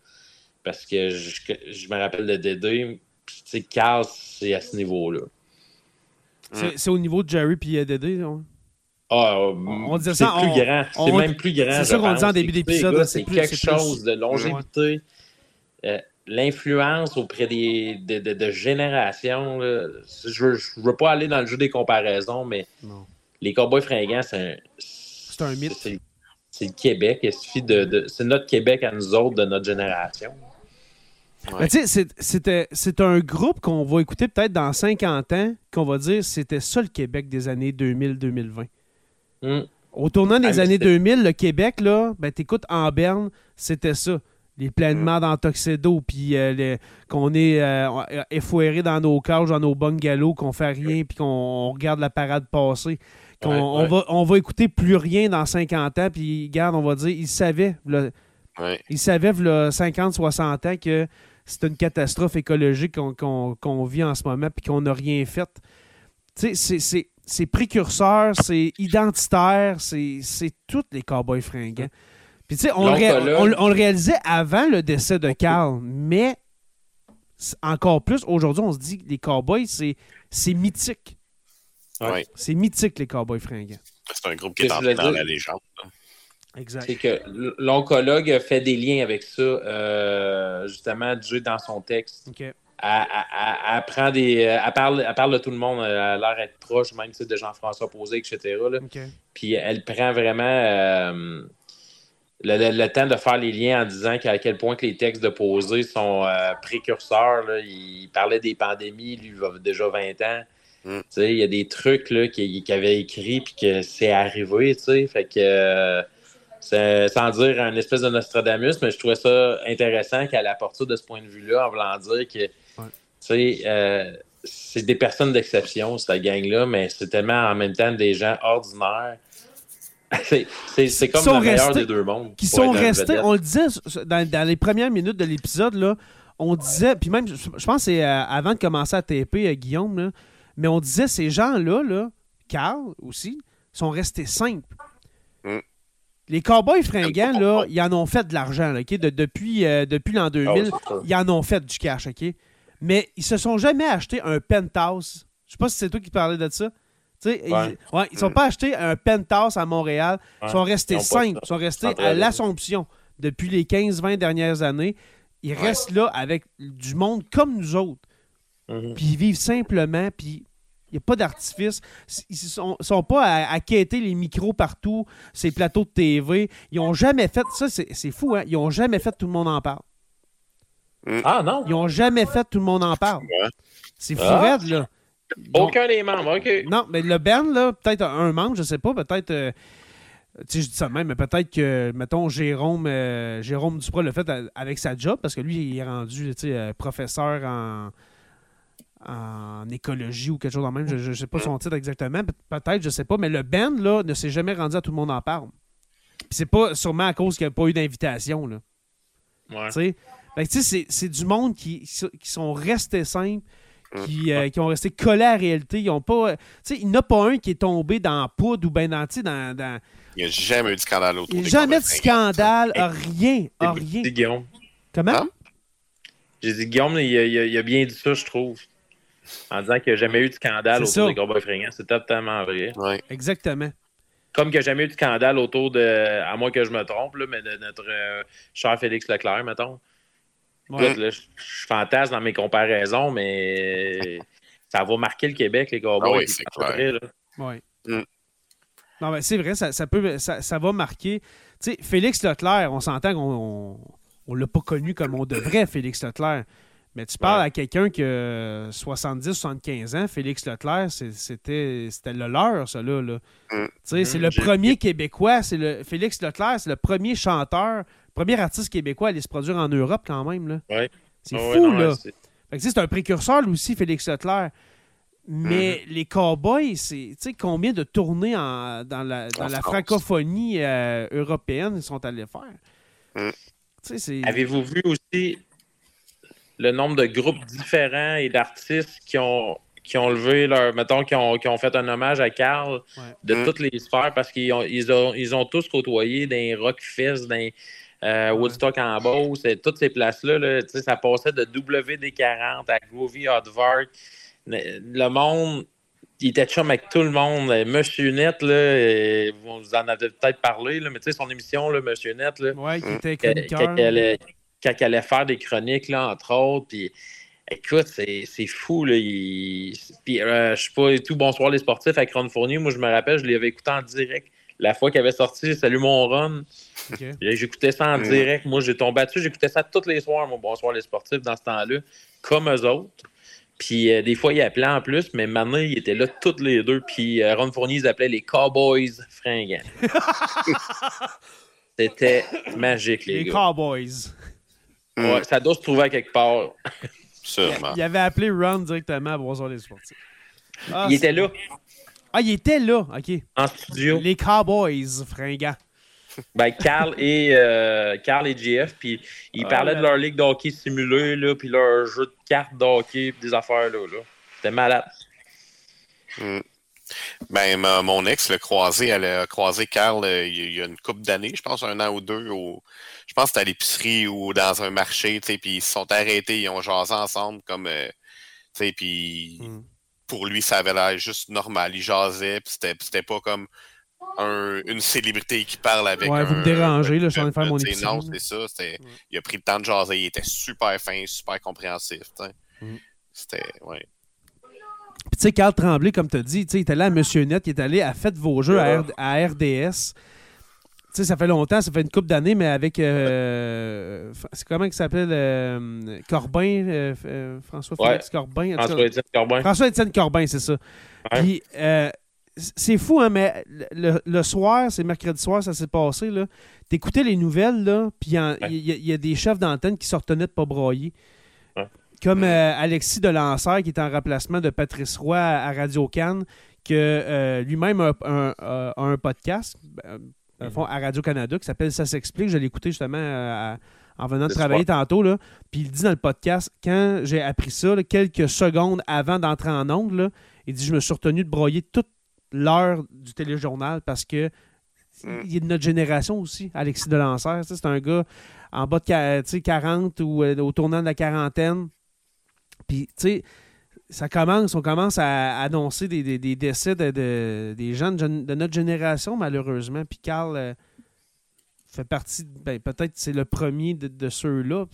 parce que je, me rappelle de Dédé. tu sais, Carl, c'est à ce niveau-là. C'est au niveau de Jerry puis Dédé, Ah, on disait ça. C'est plus grand. C'est même plus grand. C'est ça qu'on disait en début d'épisode. C'est quelque chose de longévité. Euh, l'influence auprès des, de, de, générations. Je ne veux, pas aller dans le jeu des comparaisons, mais les Cowboys fringants, c'est un. C'est un mythe. C'est le Québec. Il suffit de c'est notre Québec à nous autres de notre génération. Ouais. c'est un groupe qu'on va écouter peut-être dans 50 ans, qu'on va dire c'était ça le Québec des années 2000-2020. Hmm. Au tournant des années 2000, le Québec, là, ben, t'écoutes en berne, c'était ça. Les planements mm. dans Tuxedo, puis euh, qu'on est euh, effouéré dans nos cages, dans nos bungalows, qu'on fait rien, puis qu'on regarde la parade passer. Qu'on on, va, on va écouter plus rien dans 50 ans, puis regarde, on va dire, ils savaient, ils savaient, 50, 60 ans que c'est une catastrophe écologique qu'on vit en ce moment puis qu'on n'a rien fait. Tu sais, c'est précurseur, c'est identitaire, c'est tous les cowboys fringants. Puis tu sais, on, le réalisait avant le décès de Carl, mais encore plus, aujourd'hui, on se dit que les cowboys, c'est mythique. C'est mythique, les cowboys fringants. C'est un groupe qui est entré dans la légende. C'est que l'oncologue fait des liens avec ça, euh, justement, Dieu dans son texte. Elle, prend des, elle, parle, elle parle de tout le monde, elle a l'air d'être proche même de Jean-François Posé, etc. Puis elle prend vraiment euh, le, temps de faire les liens en disant à quel point que les textes de Posé sont euh, précurseurs. Il parlait des pandémies, lui, il a déjà 20 ans. Mm. Il y a des trucs qu'il avait écrit puis que c'est arrivé. Fait que sans dire un espèce de Nostradamus, mais je trouvais ça intéressant qu'elle apporte ça de ce point de vue-là, en voulant dire que euh, c'est des personnes d'exception, cette gang-là, mais c'est tellement en même temps des gens ordinaires. c'est comme le meilleur des deux mondes. Qui sont restés, on le disait dans, les premières minutes de l'épisode, là, on disait, puis même, je pense que c'est euh, avant de commencer à taper euh, Guillaume, mais on disait ces gens-là, là, Carl aussi, sont restés simples. Les Cowboys fringants, là, ils en ont fait de l'argent, OK? depuis euh, depuis l'an 2000, ah ils en ont fait du cash, OK? Mais ils se sont jamais achetés un penthouse. Je sais pas si c'est toi qui parlais de ça. Ils, ne sont mm. pas achetés un penthouse à Montréal. Ils sont restés simples. Ils sont restés à l'Assomption depuis les 15-20 dernières années. Ils restent là avec du monde comme nous autres. Mm-hmm. Puis ils vivent simplement, puis il n'y a pas d'artifice. Ils ne sont, pas à, quêter les micros partout, ces plateaux de TV. Ils n'ont jamais fait. Ça, c'est fou, hein? Ils n'ont jamais fait Tout le monde en parle. Mm. Ah non? Ils n'ont jamais fait Tout le monde en parle. C'est fou, ah. là. Aucun des membres, OK. Non, mais le band, là, peut-être un membre, je sais pas, peut-être. Euh, tu sais, je dis ça même, mais peut-être que, mettons, Jérôme, euh, Jérôme Duprat l'a fait avec sa job, parce que lui, il est rendu, tu sais, euh, professeur en en écologie ou quelque chose dans même. Je ne sais pas son titre exactement. Peut-être, je sais pas. Mais le band, là, ne s'est jamais rendu à tout le monde en parle. Puis c'est pas sûrement à cause qu'il n'y a pas eu d'invitation, là. Ouais. Tu sais, c'est du monde qui, qui sont restés simples, qui, euh, qui, ont resté collés à la réalité. Ils ont pas. Tu sais, il n'y en a pas un qui est tombé dans la poudre ou ben dans, dans, dans... Il n'y a jamais eu de scandale autour Il n'y a jamais de scandale, rien, rien. Guillaume. Comment? Hein? J'ai dit, Guillaume, il a, il a, bien dit ça, je trouve en disant qu'il n'y a jamais eu de scandale autour des combats fringants. C'est totalement vrai. Exactement. Comme qu'il n'y a jamais eu de scandale autour de, à moins que je me trompe, là, mais de notre euh, cher Félix Leclerc, mettons. je, fantasme dans mes comparaisons, mais ça va marquer le Québec, les gars. Ah oui, c'est clair. Oui. Mm. Non, mais c'est vrai, ça, peut, ça, va marquer. Tu sais, Félix Leclerc, on s'entend qu'on ne l'a pas connu comme on devrait, Félix Leclerc. Mais tu parles à quelqu'un qui a 70-75 ans, Félix Leclerc, c'était le leur, ça, là. Mm. C'est le premier Québécois, c'est le Félix Leclerc, c'est le premier chanteur, premier artiste québécois à aller se produire en Europe quand même. Là. C'est ah fou, là. C'est un précurseur, lui aussi, Félix Leclerc. Mais mm-hmm. les Cowboys, c'est combien de tournées dans la, dans la francophonie euh, européenne ils sont allés faire? Mm. Avez-vous vu aussi le nombre de groupes différents et d'artistes qui ont, qui ont levé leur. Mettons, qui ont, qui ont fait un hommage à Carl de toutes les sphères parce qu'ils ont, ils ont, ils ont tous côtoyé des Rockfest, des. Euh, Woodstock en Beauce, toutes ces places-là, là, ça passait de WD-40 à Groovy Hardvark. Le monde, il était chum avec tout le monde. Monsieur Net, là, vous en avez peut-être parlé, là, mais tu sais, son émission, là, Monsieur Net, là, ouais, qui était chroniqueur quand elle allait faire des chroniques, là, entre autres. Puis, écoute, c'est fou. Là, Puis, euh, je sais pas, tout bonsoir les sportifs avec Ron Fournier. Moi, je me rappelle, je l'avais écouté en direct. La fois qu'il avait sorti Salut mon Ron, j'écoutais ça en direct. Moi, j'ai tombé dessus, j'écoutais ça tous les soirs, mon bonsoir les sportifs, dans ce temps-là, comme eux autres. Puis euh, des fois, il appelait en plus, mais maintenant, il était là toutes les deux. Puis euh, Ron Fournier, ils appelaient les Cowboys fringants. C'était magique, les, les gars. Cowboys. Ouais, ça doit se trouver à quelque part. Sûrement. Il avait appelé Ron directement à Bonsoir les sportifs. Ah, il était là. Ah, il était là, OK. En studio. Les Cowboys, fringants. Ben, Carl et, euh, Carl et JF, puis ils ah, parlaient de leur ligue d'hockey simulée, là, puis leur jeu de cartes d'hockey, des affaires là. là. C'était malade. Hmm. Ben, mon ex l'a croisé, elle a croisé Carl euh, il y a une couple d'années, je pense un an ou deux, au, je pense que c'était à l'épicerie ou dans un marché, tu sais, puis ils se sont arrêtés, ils ont jasé ensemble comme, euh, tu sais, puis hmm. pour lui, ça avait l'air juste normal. Il jasait, puis c'était pas comme une célébrité qui parle avec Ouais, vous me dérangez, là, je suis en train de faire mon épicerie. Non, c'est ça, il a pris le temps de jaser, il était super fin, super compréhensif, hmm. C'était, ouais. Puis tu sais, Carl Tremblay, comme tu as dit, il est allé à Monsieur Net, il est allé à Faites vos jeux à, à RDS sais, ça fait longtemps, ça fait une couple d'années, mais avec. Euh, c'est comment il s'appelle euh, Corbin, euh, François Félix Corbin. François-Étienne Corbin. François-Étienne Corbin, c'est ça. Puis, c'est fou, hein, mais le, soir, c'est mercredi soir, ça s'est passé, là. T'écoutais les nouvelles, là, puis il y, a des chefs d'antenne qui sortent net pas broyer. Comme Alexis Delancer, qui est en remplacement de Patrice Roy à, Radio Cannes, que lui-même a, a, un podcast fond, à Radio-Canada, qui s'appelle Ça s'explique. Je l'ai écouté justement euh, en venant de travailler tantôt. Là. Puis il dit dans le podcast, quand j'ai appris ça, quelques secondes avant d'entrer en ongle, il dit Je me suis retenu de broyer toute l'heure du téléjournal parce que mm. il est de notre génération aussi, Alexis Delancer. C'est un gars en bas de 40 ou euh, au tournant de la quarantaine. Puis, tu sais, ça commence, on commence à annoncer des, décès de, des gens de, notre génération, malheureusement. Puis Carl euh, fait partie, ben, peut-être c'est le premier de, ceux-là.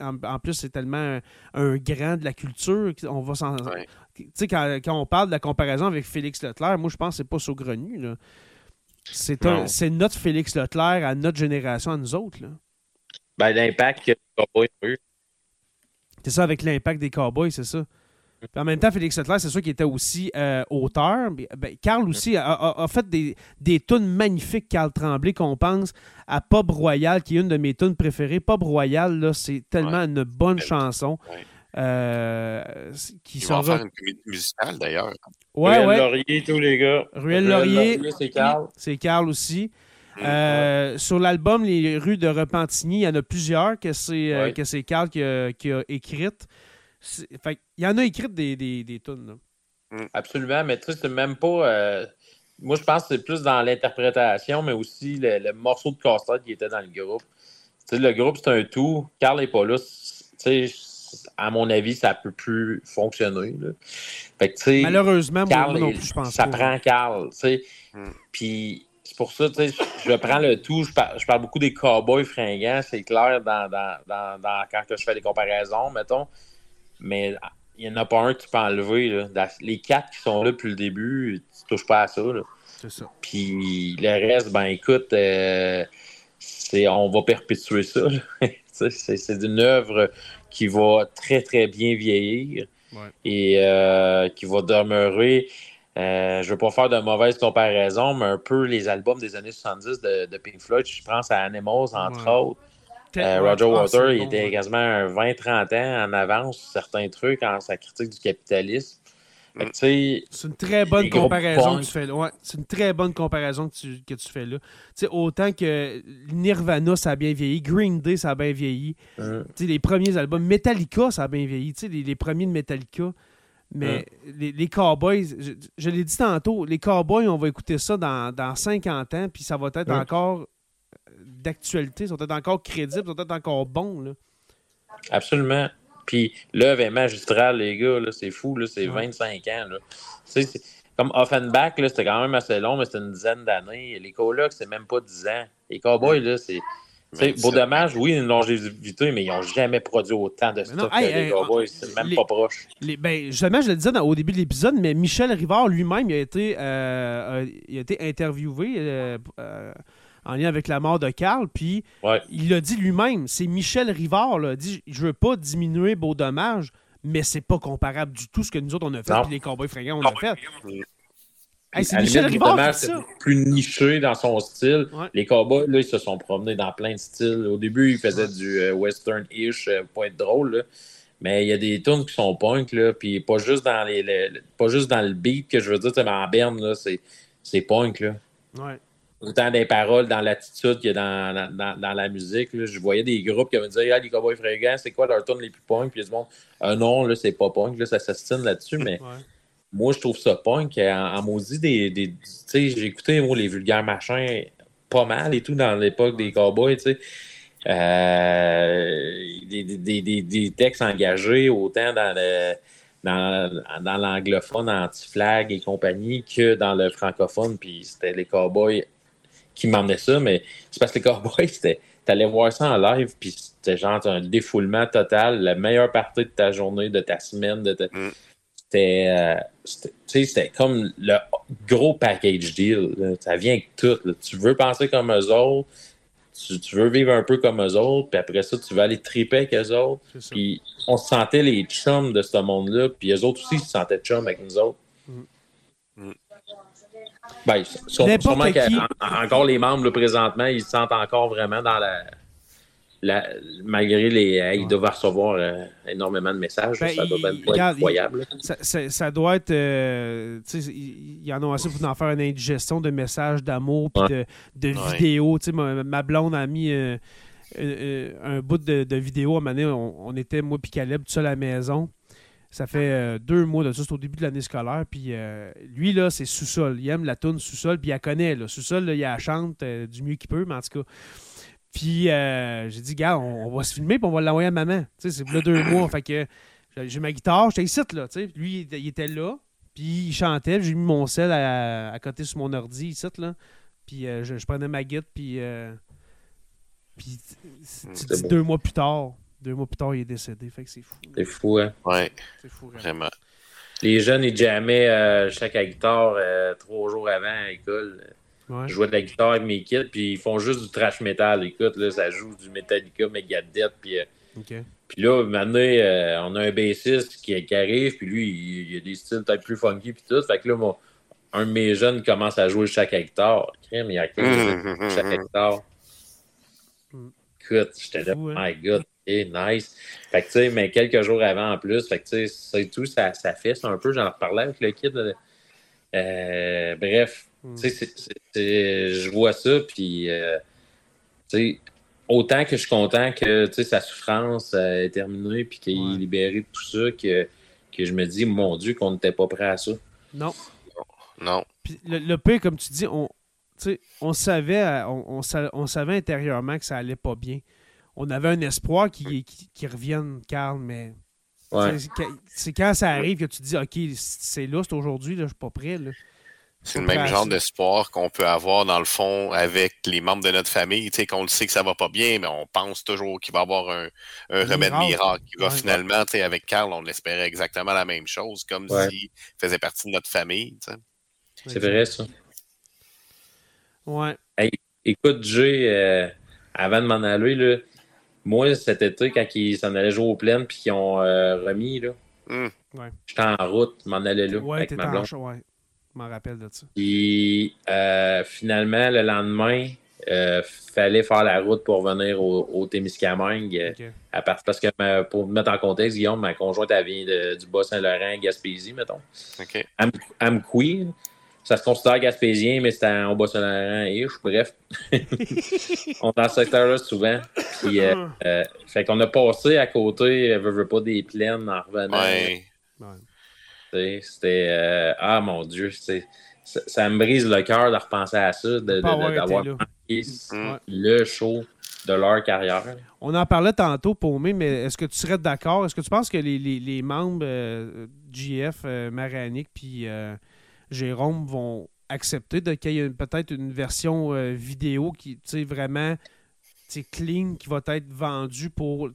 En, plus, c'est tellement un, grand de la culture. On va Tu sais, quand, on parle de la comparaison avec Félix Leclerc, moi, je pense que c'est pas saugrenu. C'est notre Félix Leclerc à notre génération, à nous autres. Là. Ben, l'impact que C'est ça, avec l'impact des Cowboys, c'est ça en même temps, Félix Leclerc, c'est sûr qu'il était aussi euh, auteur. Ben, Carl aussi a, fait des, des tunes magnifiques, Carl Tremblay, qu'on pense à Pop Royal, qui est une de mes tunes préférées. Pop Royal, là, c'est tellement une bonne chanson. Euh, qui Ils vont faire une comédie musicale d'ailleurs. Ouais, Ruel Laurier, tous les gars. Ruel, Laurier, c'est Carl. C'est Carl aussi. Mm, euh, sur l'album Les rues de Repentigny, il y en a plusieurs que c'est euh, Carl qui a, qui a écrites. Il y en a écrites des, des, des tunes. Mm. Absolument, mais tu sais, c'est même pas. moi, je pense que c'est plus dans l'interprétation, mais aussi le, morceau de casse qui était dans le groupe. Tu sais, le groupe, c'est un tout. Carl n'est pas là. Tu sais, à mon avis, ça ne peut plus fonctionner. Malheureusement, moi non plus, je pense Ça prend Carl. Hmm. Puis c'est pour ça, je prends le tout. Je parle, beaucoup des cowboys fringants, c'est clair, dans, quand je fais des comparaisons, mettons. Mais il n'y en a pas un qui peut enlever. Les quatre qui sont là depuis le début, tu ne touches pas à ça. C'est ça. Puis le reste, ben écoute, euh, on va perpétuer ça. c'est une œuvre qui va très, très bien vieillir et euh, qui va demeurer. Euh, je ne veux pas faire de mauvaises comparaisons, mais un peu les albums des années 70 de, Pink Floyd. Je pense à Animals, entre autres. Euh, Roger ah, Waters il était quasiment 20-30 ans en avance sur certains trucs en sa critique du capitalisme. Mm. C'est une très bonne comparaison que tu fais là. Ouais, c'est une très bonne comparaison que tu, que tu fais là. autant que Nirvana, ça a bien vieilli, Green Day, ça a bien vieilli. Mm. Les premiers albums, Metallica, ça a bien vieilli. Les, les premiers de Metallica. Mais mm. les, les, Cowboys, je, l'ai dit tantôt, les Cowboys, on va écouter ça dans, dans 50 ans, puis ça va être encore d'actualité, ça va être encore crédible, ça va être encore bon. Là. Absolument. Puis l'œuvre est magistrale, les gars. C'est fou, c'est 25 ans. Là. Comme Offenbach, c'était quand même assez long, mais c'était une dizaine d'années. Les colocs, c'est même pas 10 ans. Les Cowboys, là, c'est. Beau dommage, oui, une longévité, mais ils n'ont jamais produit autant de stock que les Cowboys. C'est même pas proche. ben, justement, je le disais au début de l'épisode, mais Michel Rivard lui-même, il, a été, euh, il a été interviewé. Euh, euh, en lien avec la mort de Carl. Puis il l'a dit lui-même, c'est Michel Rivard, là, dit Je veux pas diminuer Beau Dommage, mais c'est pas comparable du tout ce que nous autres on a fait, puis les Cowboys fringants on a fait. c'est Michel Rivard c'est plus niché dans son style. Les Cowboys, là, ils se sont promenés dans plein de styles. Au début, ils faisaient du euh, western-ish euh, pour être drôle. Mais il y a des tunes qui sont punk, là, puis pas juste dans les, pas juste dans le beat que je veux dire, mais en berne, là, c'est punk, là. Ouais autant des paroles dans l'attitude que dans, dans, dans, la musique. Je voyais des groupes qui me disaient Ah, les Cowboys fringants, c'est quoi leur tune les plus punk? Puis ils disent ah, Non, là, c'est pas punk, là, ça s'astine là-dessus, mais moi, je trouve ça punk. En, maudit, des, des tu sais, j'ai écouté moi, les vulgaires machins pas mal et tout dans l'époque des Cowboys, tu sais. Euh, des, des, des, des, textes engagés autant dans le dans, dans l'anglophone, anti-flag et compagnie, que dans le francophone, puis c'était les cowboys qui m'emmenait ça, mais c'est parce que les Cowboys, c'était. T'allais voir ça en live, puis c'était genre un défoulement total, la meilleure partie de ta journée, de ta semaine. De mm. euh, C'était c'était comme le gros package deal. Ça vient avec tout. Tu veux penser comme eux autres, tu, veux vivre un peu comme eux autres, puis après ça, tu vas aller triper avec eux autres. Puis on se sentait les chums de ce monde-là, puis eux autres aussi se sentaient chums avec nous autres. Ben, sûrement encore les membres présentement, ils se sentent encore vraiment dans la. malgré les. ils doivent recevoir euh, énormément de messages. Ben, ça doit être incroyable. Ça, doit être. Euh, il y en a assez pour en faire une indigestion de messages d'amour et de, vidéos. Ma, ma, blonde a mis. Euh, un bout de, vidéo à un moment donné, on, était, moi et Caleb, tout seul à la maison. Ça fait euh, deux mois de ça, c'est au début de l'année scolaire. Puis euh, lui, là, c'est sous-sol. Il aime la toune sous-sol, puis il la connaît. Sous-sol, il la chante euh, du mieux qu'il peut, mais en tout cas. Puis j'ai dit, gars, on, va se filmer, puis on va l'envoyer à maman. Tu sais, c'est là deux mois. Fait que j'ai ma guitare, j'étais ici, là. Tu sais. Lui, il, était là, puis il chantait. J'ai mis mon sel à, côté sur mon ordi, ici, là. Puis je, prenais ma guitare, puis. puis deux mois plus tard, deux mois plus tard, il est décédé. Fait que c'est fou. C'est fou, hein? Ouais. C'est fou, vraiment. Les jeunes, ils jammaient euh, chaque guitare euh, trois jours avant à l'école. Je jouais de la guitare avec mes kids, puis ils font juste du trash metal. Écoute, là, ça joue du Metallica, Megadeth, puis. Euh, puis là, maintenant, on a un bassiste qui, arrive, puis lui, il, a des styles peut-être plus funky, puis tout. Fait que là, moi, un de mes jeunes commence à jouer chaque guitare. Il y a chaque guitare. Écoute, j'étais là, hein? my God. Et nice. Fait que, tu sais, mais quelques jours avant en plus, fait que, tu sais, c'est tout, ça, ça fait un peu. J'en reparlais avec le kid. Euh, bref, hmm. tu sais, je vois ça, puis, euh, tu sais, autant que je suis content que, tu sais, sa souffrance est terminée, puis qu'il est libéré de tout ça, que, que je me dis, mon Dieu, qu'on n'était pas prêt à ça. Non. Non. Puis le, le comme tu dis, on, on savait, on, on, savait intérieurement que ça allait pas bien. On avait un espoir qu'il qui, revienne, Carl, mais c'est quand ça arrive que tu te dis OK, c'est là, c'est aujourd'hui, je suis pas prêt. C'est le même genre d'espoir qu'on peut avoir dans le fond avec les membres de notre famille, tu sais, qu'on le sait que ça va pas bien, mais on pense toujours qu'il va y avoir un, remède miracle qui va finalement, tu sais, avec Carl, on espérait exactement la même chose, comme s'il faisait partie de notre famille. C'est vrai, ça. Ouais. écoute, Jay, euh, avant de m'en aller, là, moi, cet été, quand ils s'en allaient jouer aux plaines puis qu'ils ont euh, remis, là, hmm. j'étais en route, je m'en allais là ouais, avec ma blonde. ouais. Je m'en rappelle de ça. Puis euh, finalement, le lendemain, il fallait faire la route pour venir au, au Témiscamingue. À part, parce que, pour me mettre en contexte, Guillaume, ma conjointe, elle vient du Bas-Saint-Laurent, Gaspésie, mettons. OK. Amqui, ça se considère gaspésien, mais c'était en Bas-Saint-Laurent et bref. on est dans ce secteur-là souvent. Puis, euh, ah. euh, fait qu'on a passé à côté, veut, veut pas des plaines en revenant. Ouais. C'était. Euh, ah mon Dieu, ça, ça, me brise le cœur de repenser à ça, d'avoir manqué mm. le show de leur carrière. On en parlait tantôt, Paumé, mais est-ce que tu serais d'accord? Est-ce que tu penses que les, les, les membres GF, Maranic, puis Jérôme vont accepter qu'il y ait peut-être une version euh, vidéo qui, tu vraiment clean qui va être vendue pour.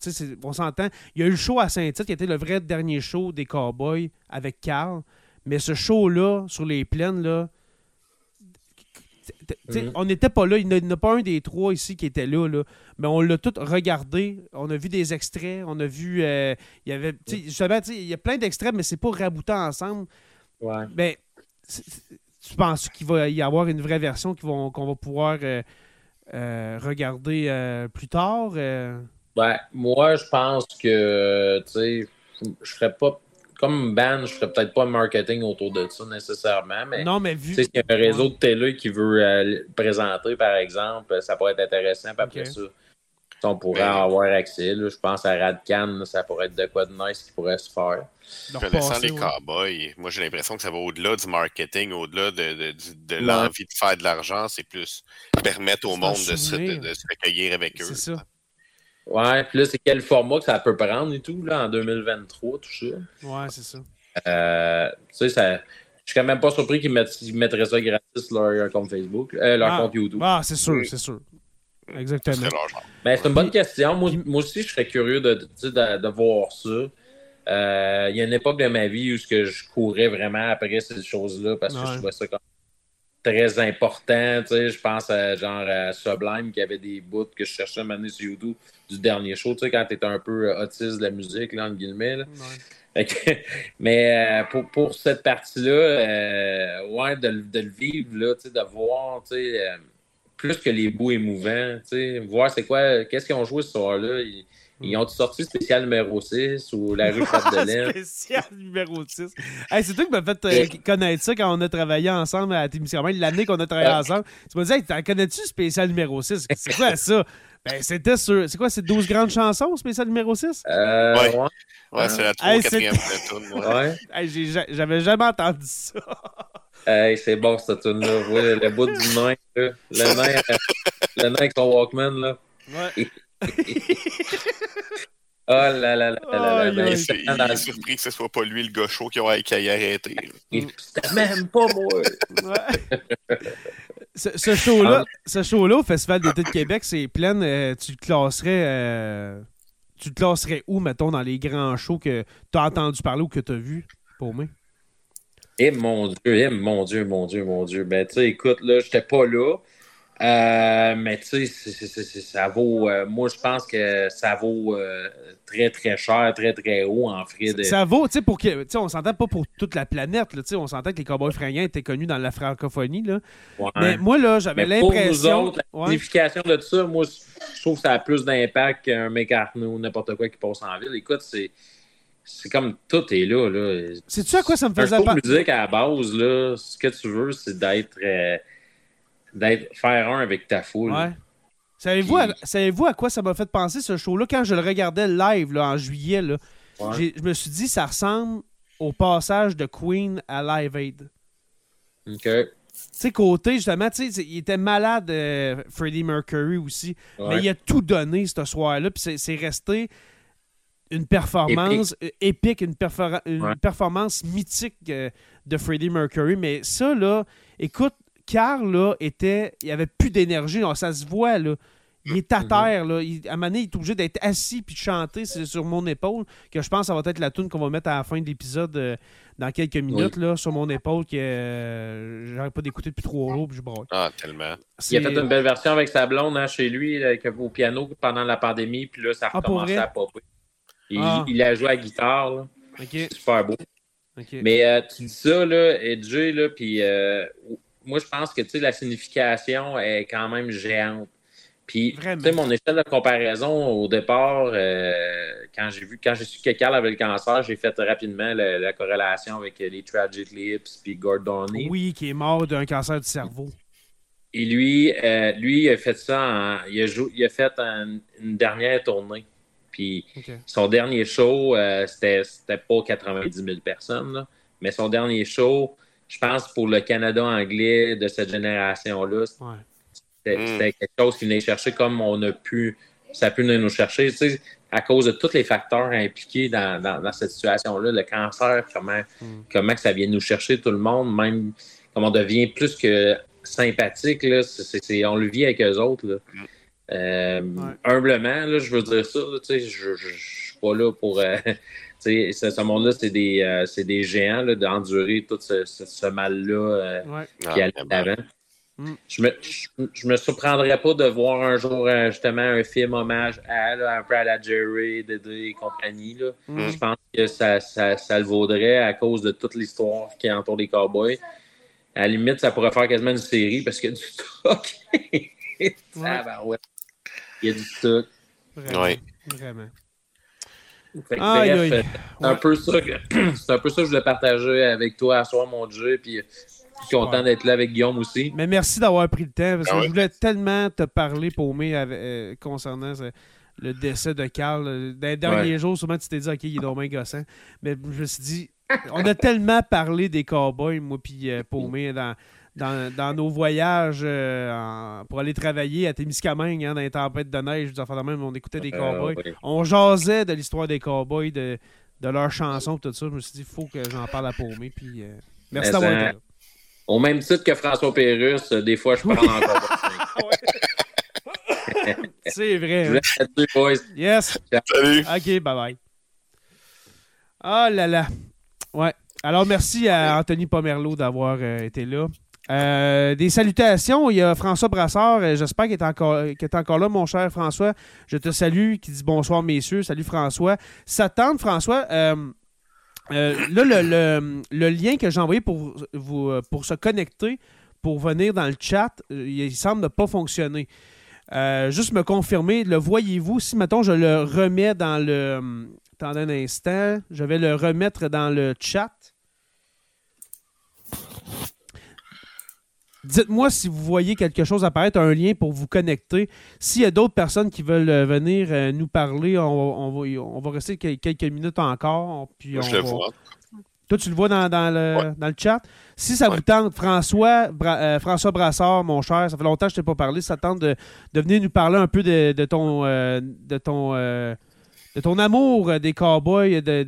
On s'entend. Il y a eu le show à Saint-Tite qui était le vrai dernier show des Cowboys avec Carl. Mais ce show-là, sur les plaines, là. Mhm. On n'était pas là. Il n'y en a pas un des trois ici qui était là. là. Mais on l'a tout regardé. On a vu des extraits. On a vu. Euh, il y avait. Justement, il y a plein d'extraits, mais c'est pas raboutant ensemble. Ouais. Mais tu penses qu'il va y avoir une vraie version qu'on va pouvoir euh, euh, regarder euh, plus tard? Ben, moi, je pense que, tu sais, je ferais pas. Comme band, je ferais peut-être pas marketing autour de ça nécessairement, mais. Non, mais vu. Y a un réseau de télé qui veut présenter, par exemple, ça pourrait être intéressant. Puis après ça, on pourrait avoir accès. je pense à Radcan, ça pourrait être de quoi de nice qui pourrait se faire. Connaissant les cowboys, moi j'ai l'impression que ça va au-delà du marketing, au-delà de, de, l'envie de faire de l'argent, c'est plus permettre au monde de se, de, se, recueillir avec eux. C'est ça. Ouais, puis là, c'est quel format que ça peut prendre et tout, là, en 2023, tout ça? Ouais, c'est ça. Euh, tu sais, ça. Je suis quand même pas surpris qu'ils mettraient ça gratis leur compte Facebook, euh, leur ah. compte YouTube. Ah, c'est sûr, c'est sûr. Exactement. Ben, c'est une bonne question. Moi, aussi, je serais curieux de, de, voir ça. Euh, il y a une époque de ma vie où je courais vraiment après ces choses-là parce que je trouvais ça comme très important. Je pense à genre à Sublime qui avait des bouts que je cherchais à mener sur YouTube du dernier show, quand tu es un peu autiste de la musique, là, entre guillemets. mais euh, pour, pour, cette partie-là, euh, ouais, de, de, le vivre, là, de voir, tu sais plus que les bouts émouvants, tu sais, voir c'est quoi, qu'est-ce qu'ils ont joué ce soir-là. Ils, ont sorti spécial numéro 6 ou la rue de spécial numéro 6. c'est toi qui m'as fait euh, connaître ça quand on a travaillé ensemble à Témiscamingue, l'année qu'on a travaillé ensemble. Tu m'as dit, hey, t'en connais-tu spécial numéro 6? C'est quoi ça? Ben, c'était sur. C'est quoi, c'est 12 grandes chansons, spécial numéro 6? Euh, ouais. ouais. c'est la 3 ou 4 ouais. ouais. J'avais jamais entendu ça. Hey, c'est bon cette tune là Oui, le, bout du nain, là. Le nain, euh, le nain avec son Walkman, là. Ouais. Oh là là là là là. il, est surpris que ce soit pas lui le gaucho qui a, qui a arrêté. C'était même pas moi. Ouais. ce, show-là, ah. ce show-là au Festival d'été de Québec, c'est plein. Euh, tu le classerais. Euh, tu le classerais où, mettons, dans les grands shows que tu as entendu parler ou que tu as vu, pour moi? Eh mon Dieu, eh mon Dieu, mon Dieu, mon Dieu. Ben, tu sais, écoute, là, j'étais pas là. Euh, mais tu sais, ça vaut. Euh, moi, je pense que ça vaut euh, très, très cher, très, très haut en frais de. Ça vaut, tu sais, pour que. Tu sais, on s'entend pas pour toute la planète, tu sais, on s'entend que les Cowboys fringants étaient connus dans la francophonie, là. Mais moi, là, j'avais l'impression. la signification de ça, moi, je trouve que ça a plus d'impact qu'un McCartney ou n'importe quoi qui passe en ville. Écoute, c'est. C'est comme tout est là. là. C'est-tu à quoi ça me faisait pas? musique à la base, là, ce que tu veux, c'est d'être d'être faire un avec ta foule. Ouais. Savez-vous, à, quoi ça m'a fait penser ce show-là? Quand je le regardais live là, en juillet? Là, Je me suis dit ça ressemble au passage de Queen à Live Aid. OK. Tu sais, côté, justement, tu sais, il était malade, euh, Freddie Mercury aussi. Mais il a tout donné ce soir-là. Puis c'est resté une performance épique, une, performance mythique euh, de Freddie Mercury. Mais ça, là, écoute, Carl, là, était. Il avait plus d'énergie. Ça se voit, là. Il est à mhm. terre, là. à un moment donné, il est obligé d'être assis puis de chanter sur mon épaule. Que je pense que ça va être la tune qu'on va mettre à la fin de l'épisode euh, dans quelques minutes, là, sur mon épaule, que euh, j'arrête pas d'écouter depuis trois jours, puis je broye. Ah, tellement. Il a fait une belle version avec sa blonde hein, chez lui, au piano pendant la pandémie, puis là, ça a ah, recommencé à popper. Il, ah. il, a joué à la guitare, là. Super beau. Mais euh, tu dis ça, là, là, puis moi, je pense que la signification est quand même géante. Puis, tu sais, mon échelle de comparaison au départ, euh, quand j'ai vu, quand j'ai su que Carl avait le cancer, j'ai fait rapidement la, corrélation avec les Tragic Lips puis Gordoni. Oui, qui est mort d'un cancer du cerveau. Et lui, euh, lui, il a fait ça, il, a fait une dernière tournée. Puis son dernier show, euh, c'était pas 90 000 personnes, mais son dernier show, je pense, pour le Canada anglais de cette génération-là, c'était quelque chose qui venait chercher comme on a pu, ça a pu nous chercher, tu sais, à cause de tous les facteurs impliqués dans, cette situation-là, le cancer, comment, mm. comment que ça vient nous chercher tout le monde, même comme on devient plus que sympathique, là, on le vit avec eux autres. Là. Euh, humblement, là, je veux dire ça, tu sais, je ne suis pas là pour. Euh, ce, ce monde-là, c'est des, euh, des, géants d'endurer tout ce, ce, mal-là euh, qui allait avant. Mm. Je me, je, me surprendrais pas de voir un jour justement un film hommage à, un peu à la Jerry, Dédé et compagnie. Là. Mm. Je pense que ça, ça, ça, le vaudrait à cause de toute l'histoire qui entoure les cowboys. À la limite, ça pourrait faire quasiment une série parce a du stock. Il y a du stock. Vraiment. Vraiment. c'est un, peu ça que, c'est un peu ça que je voulais partager avec toi à soir, mon Dieu. Puis je suis content d'être là avec Guillaume aussi. Mais merci d'avoir pris le temps. Parce que ah je voulais tellement te parler, Paumé, euh, concernant le décès de Carl. Dans les derniers jours, souvent, tu t'es dit, OK, il est dommage gossant. Mais je me suis dit, on a tellement parlé des cowboys, moi, puis euh, Paumé, dans dans, nos voyages euh, pour aller travailler à Témiscamingue, hein, dans les tempêtes de neige, même, on écoutait des euh, cowboys. On jasait de l'histoire des cowboys, de, de leurs chansons, tout ça. Je me suis dit, il faut que j'en parle à Paumé. Puis, euh, merci d'avoir été là. Au même titre que François Pérus, des fois, je parle encore. C'est vrai. boys. Yes. Salut. OK, bye bye. Oh là là. Ouais. Alors, merci à Anthony Pomerleau d'avoir été là. Euh, des salutations. Il y a François Brassard. Euh, j'espère qu'il est, encore, est encore là, mon cher François. Je te salue. Qui dit bonsoir, messieurs. Salut, François. Ça tente, François. Euh, là, le, lien que j'ai envoyé pour, pour se connecter, pour venir dans le chat, il semble ne pas fonctionner. juste me confirmer, le voyez-vous? Si, mettons, je le remets dans le. Attendez un instant. Je vais le remettre dans le chat. Dites-moi si vous voyez quelque chose apparaître, un lien pour vous connecter. S'il y a d'autres personnes qui veulent euh, venir euh, nous parler, on, va, on, va, rester quelques minutes encore. Puis je le vois. Toi, tu le vois dans, le, dans le, chat? Si ça vous tente, François, euh, François Brassard, mon cher, ça fait longtemps que je ne t'ai pas parlé. ça tente de, venir nous parler un peu de, ton, de ton, de ton amour des cowboys, de,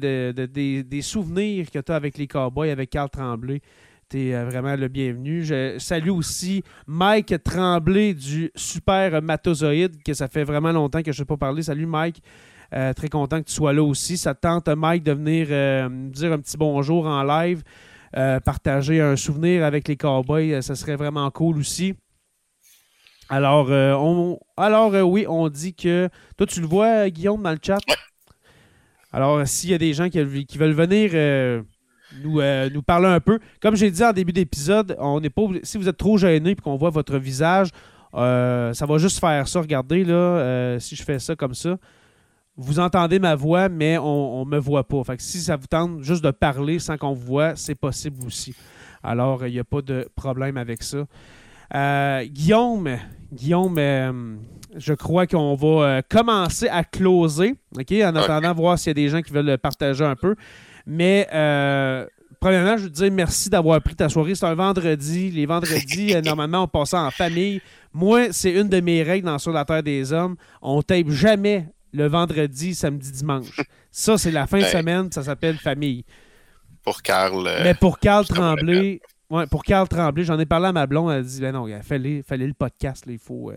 des, souvenirs que tu as avec les cowboys, avec Carl Tremblay. Tu euh, vraiment le bienvenu. Je salue aussi Mike Tremblay du Super Matozoïde, que ça fait vraiment longtemps que je ne sais pas parler. Salut Mike. Euh, très content que tu sois là aussi. Ça tente Mike de venir euh, dire un petit bonjour en live, partager un souvenir avec les Cowboys. ça serait vraiment cool aussi. Alors, on, alors oui, on dit que. Toi, tu le vois, Guillaume, dans le chat? Alors, s'il y a des gens qui, qui veulent venir nous, euh, nous parler un peu. Comme j'ai dit en début d'épisode, on n'est pas si vous êtes trop gêné et qu'on voit votre visage, euh, ça va juste faire ça. Regardez là, euh, si je fais ça comme ça, vous entendez ma voix, mais on ne me voit pas. Fait que si ça vous tente juste de parler sans qu'on vous voit, c'est possible aussi. Alors, il n'y a pas de problème avec ça. Guillaume, Guillaume, je crois qu'on va commencer à closer, ok, en attendant voir s'il y a des gens qui veulent partager un peu. Mais euh, premièrement, je veux te dire merci d'avoir pris ta soirée. C'est un vendredi. Les vendredis, euh, normalement, on passe en famille. Moi, c'est une de mes règles dans Sur la Terre des Hommes. On tape jamais le vendredi, samedi, dimanche. Ça, c'est la fin de semaine. Ça s'appelle famille. Pour Carl. Euh, Mais pour Carl Tremblay. Ouais, pour Carl Tremblay, j'en ai parlé à ma blonde. Elle a dit ben non, il fallait, fallait le podcast. il faut.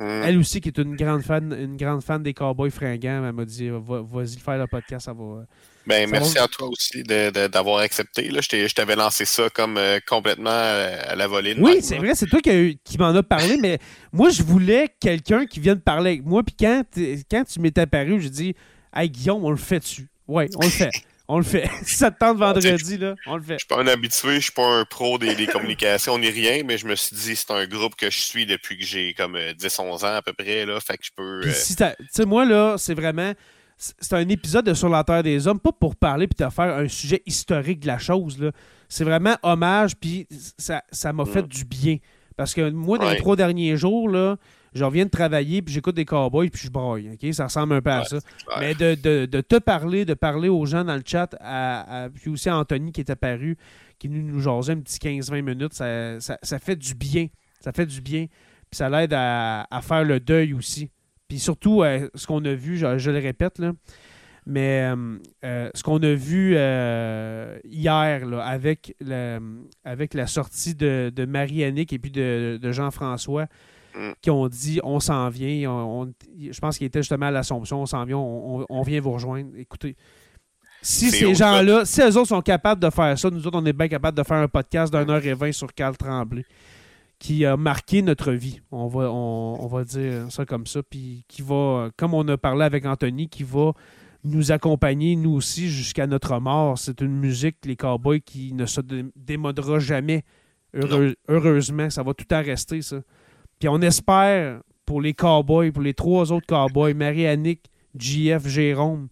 Elle aussi, qui est une grande fan, une grande fan des Cowboys fringants, elle m'a dit vas-y faire le podcast, ça va. Ben, merci à toi aussi d'avoir accepté. Là. Je t'avais lancé ça comme euh, complètement euh, à la volée. oui, c'est vrai, c'est toi qui, m'en as parlé, mais moi, je voulais quelqu'un qui vienne parler avec moi. Puis quand, quand tu m'étais apparu, je dis Hey Guillaume, on le fait dessus. Oui, on le fait. On le fait. si ça te tente vendredi, là, on le fait. Je suis pas un habitué, je suis pas un pro des, communications ni rien, mais je me suis dit, c'est un groupe que je suis depuis que j'ai comme 10-11 euh, ans à peu près, là. Fait que je peux. tu sais, moi, là, c'est vraiment c'est un épisode de Sur la Terre des Hommes, pas pour parler puis te faire un sujet historique de la chose. C'est vraiment hommage, puis ça m'a fait mm. du bien. Parce que moi, dans les trois derniers jours, là, je reviens de travailler, puis j'écoute des cowboys, puis je broille. ok? Ça ressemble un peu à ça. Mais de, te parler, de parler aux gens dans le chat, à, puis aussi à Anthony qui est apparu, qui nous, nous jasait un petit 15-20 minutes, ça, fait du bien. Ça fait du bien. Puis ça l'aide à, faire le deuil aussi. Puis surtout, euh, ce qu'on a vu, je, le répète, là, mais euh, euh, ce qu'on a vu hier là, avec, avec la sortie de, Marie-Annick et puis de, Jean-François, mm. qui ont dit on s'en vient. je pense qu'il était justement à l'Assomption, on s'en vient, on, vient vous rejoindre. Écoutez, si ces gens-là, si eux autres sont capables de faire ça, nous autres, on est bien capables de faire un podcast d'un heure et vingt sur Carl Tremblay qui a marqué notre vie. On va, on, va dire ça comme ça. Puis qui va, comme on a parlé avec Anthony, qui va nous accompagner, nous aussi, jusqu'à notre mort. C'est une musique, les cowboys, qui ne se démodera jamais. heureusement, ça va tout à rester, ça. Puis on espère pour les cowboys, pour les trois autres cowboys, Marie-Annick, JF, Jérôme,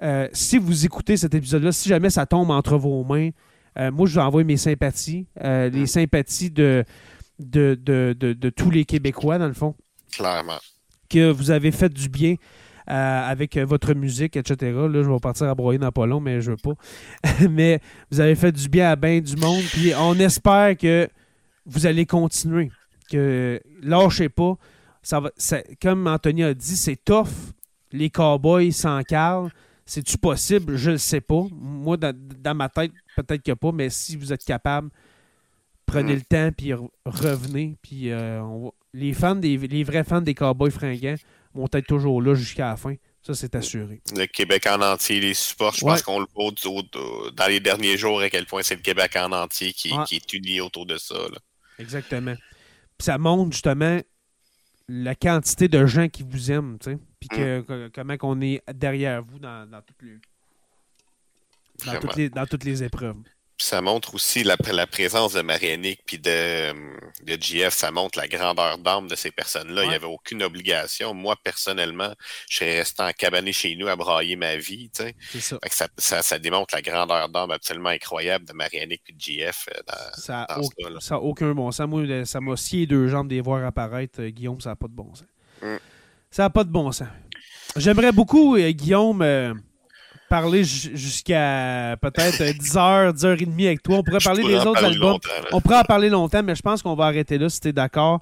euh, si vous écoutez cet épisode-là, si jamais ça tombe entre vos mains, euh, moi, je vous envoie mes sympathies, euh, les sympathies de, de, de, tous les Québécois, dans le fond. Clairement. Que vous avez fait du bien euh, avec votre musique, etc. Là, je vais partir à broyer dans pas long, mais je veux pas. mais vous avez fait du bien à bien du monde. Puis on espère que vous allez continuer. Que lâchez pas. Ça va, comme Anthony a dit, c'est tough. Les cowboys sans Carl. C'est-tu possible? Je ne sais pas. Moi, dans, dans ma tête, peut-être que pas, mais si vous êtes capable, prenez le temps, puis revenez. Puis euh, les fans, des, les vrais fans des Cowboys fringants vont être toujours là jusqu'à la fin. Ça, c'est assuré. Le Québec en entier les supporte. Je pense qu'on le voit dans les derniers jours à quel point c'est le Québec en entier qui, est uni autour de ça. Exactement. Puis ça montre justement la quantité de gens qui vous aiment, tu sais. Puis mm. comment qu'on est derrière vous dans, toutes les, dans, toutes les, dans toutes les épreuves ça montre aussi la, la présence de Marianique puis de, de GF, ça montre la grandeur d'âme de ces personnes-là. Il n'y avait aucune obligation. Moi, personnellement, je serais resté en cabané chez nous à brailler ma vie. Ça. Ça, ça, ça, démontre la grandeur d'âme absolument incroyable de Marianique puis de GF. Euh, dans, ça n'a aucun bon sens. Moi, ça m'a scié deux jambes de les voir apparaître. Euh, Guillaume, ça n'a pas de bon sens. Mm. Ça n'a pas de bon sens. J'aimerais beaucoup, euh, Guillaume parler jusqu'à peut-être 10h, 10h30 avec toi. On pourrait parler des autres albums. On pourrait en parler longtemps, mais je pense qu'on va arrêter là si tu es d'accord.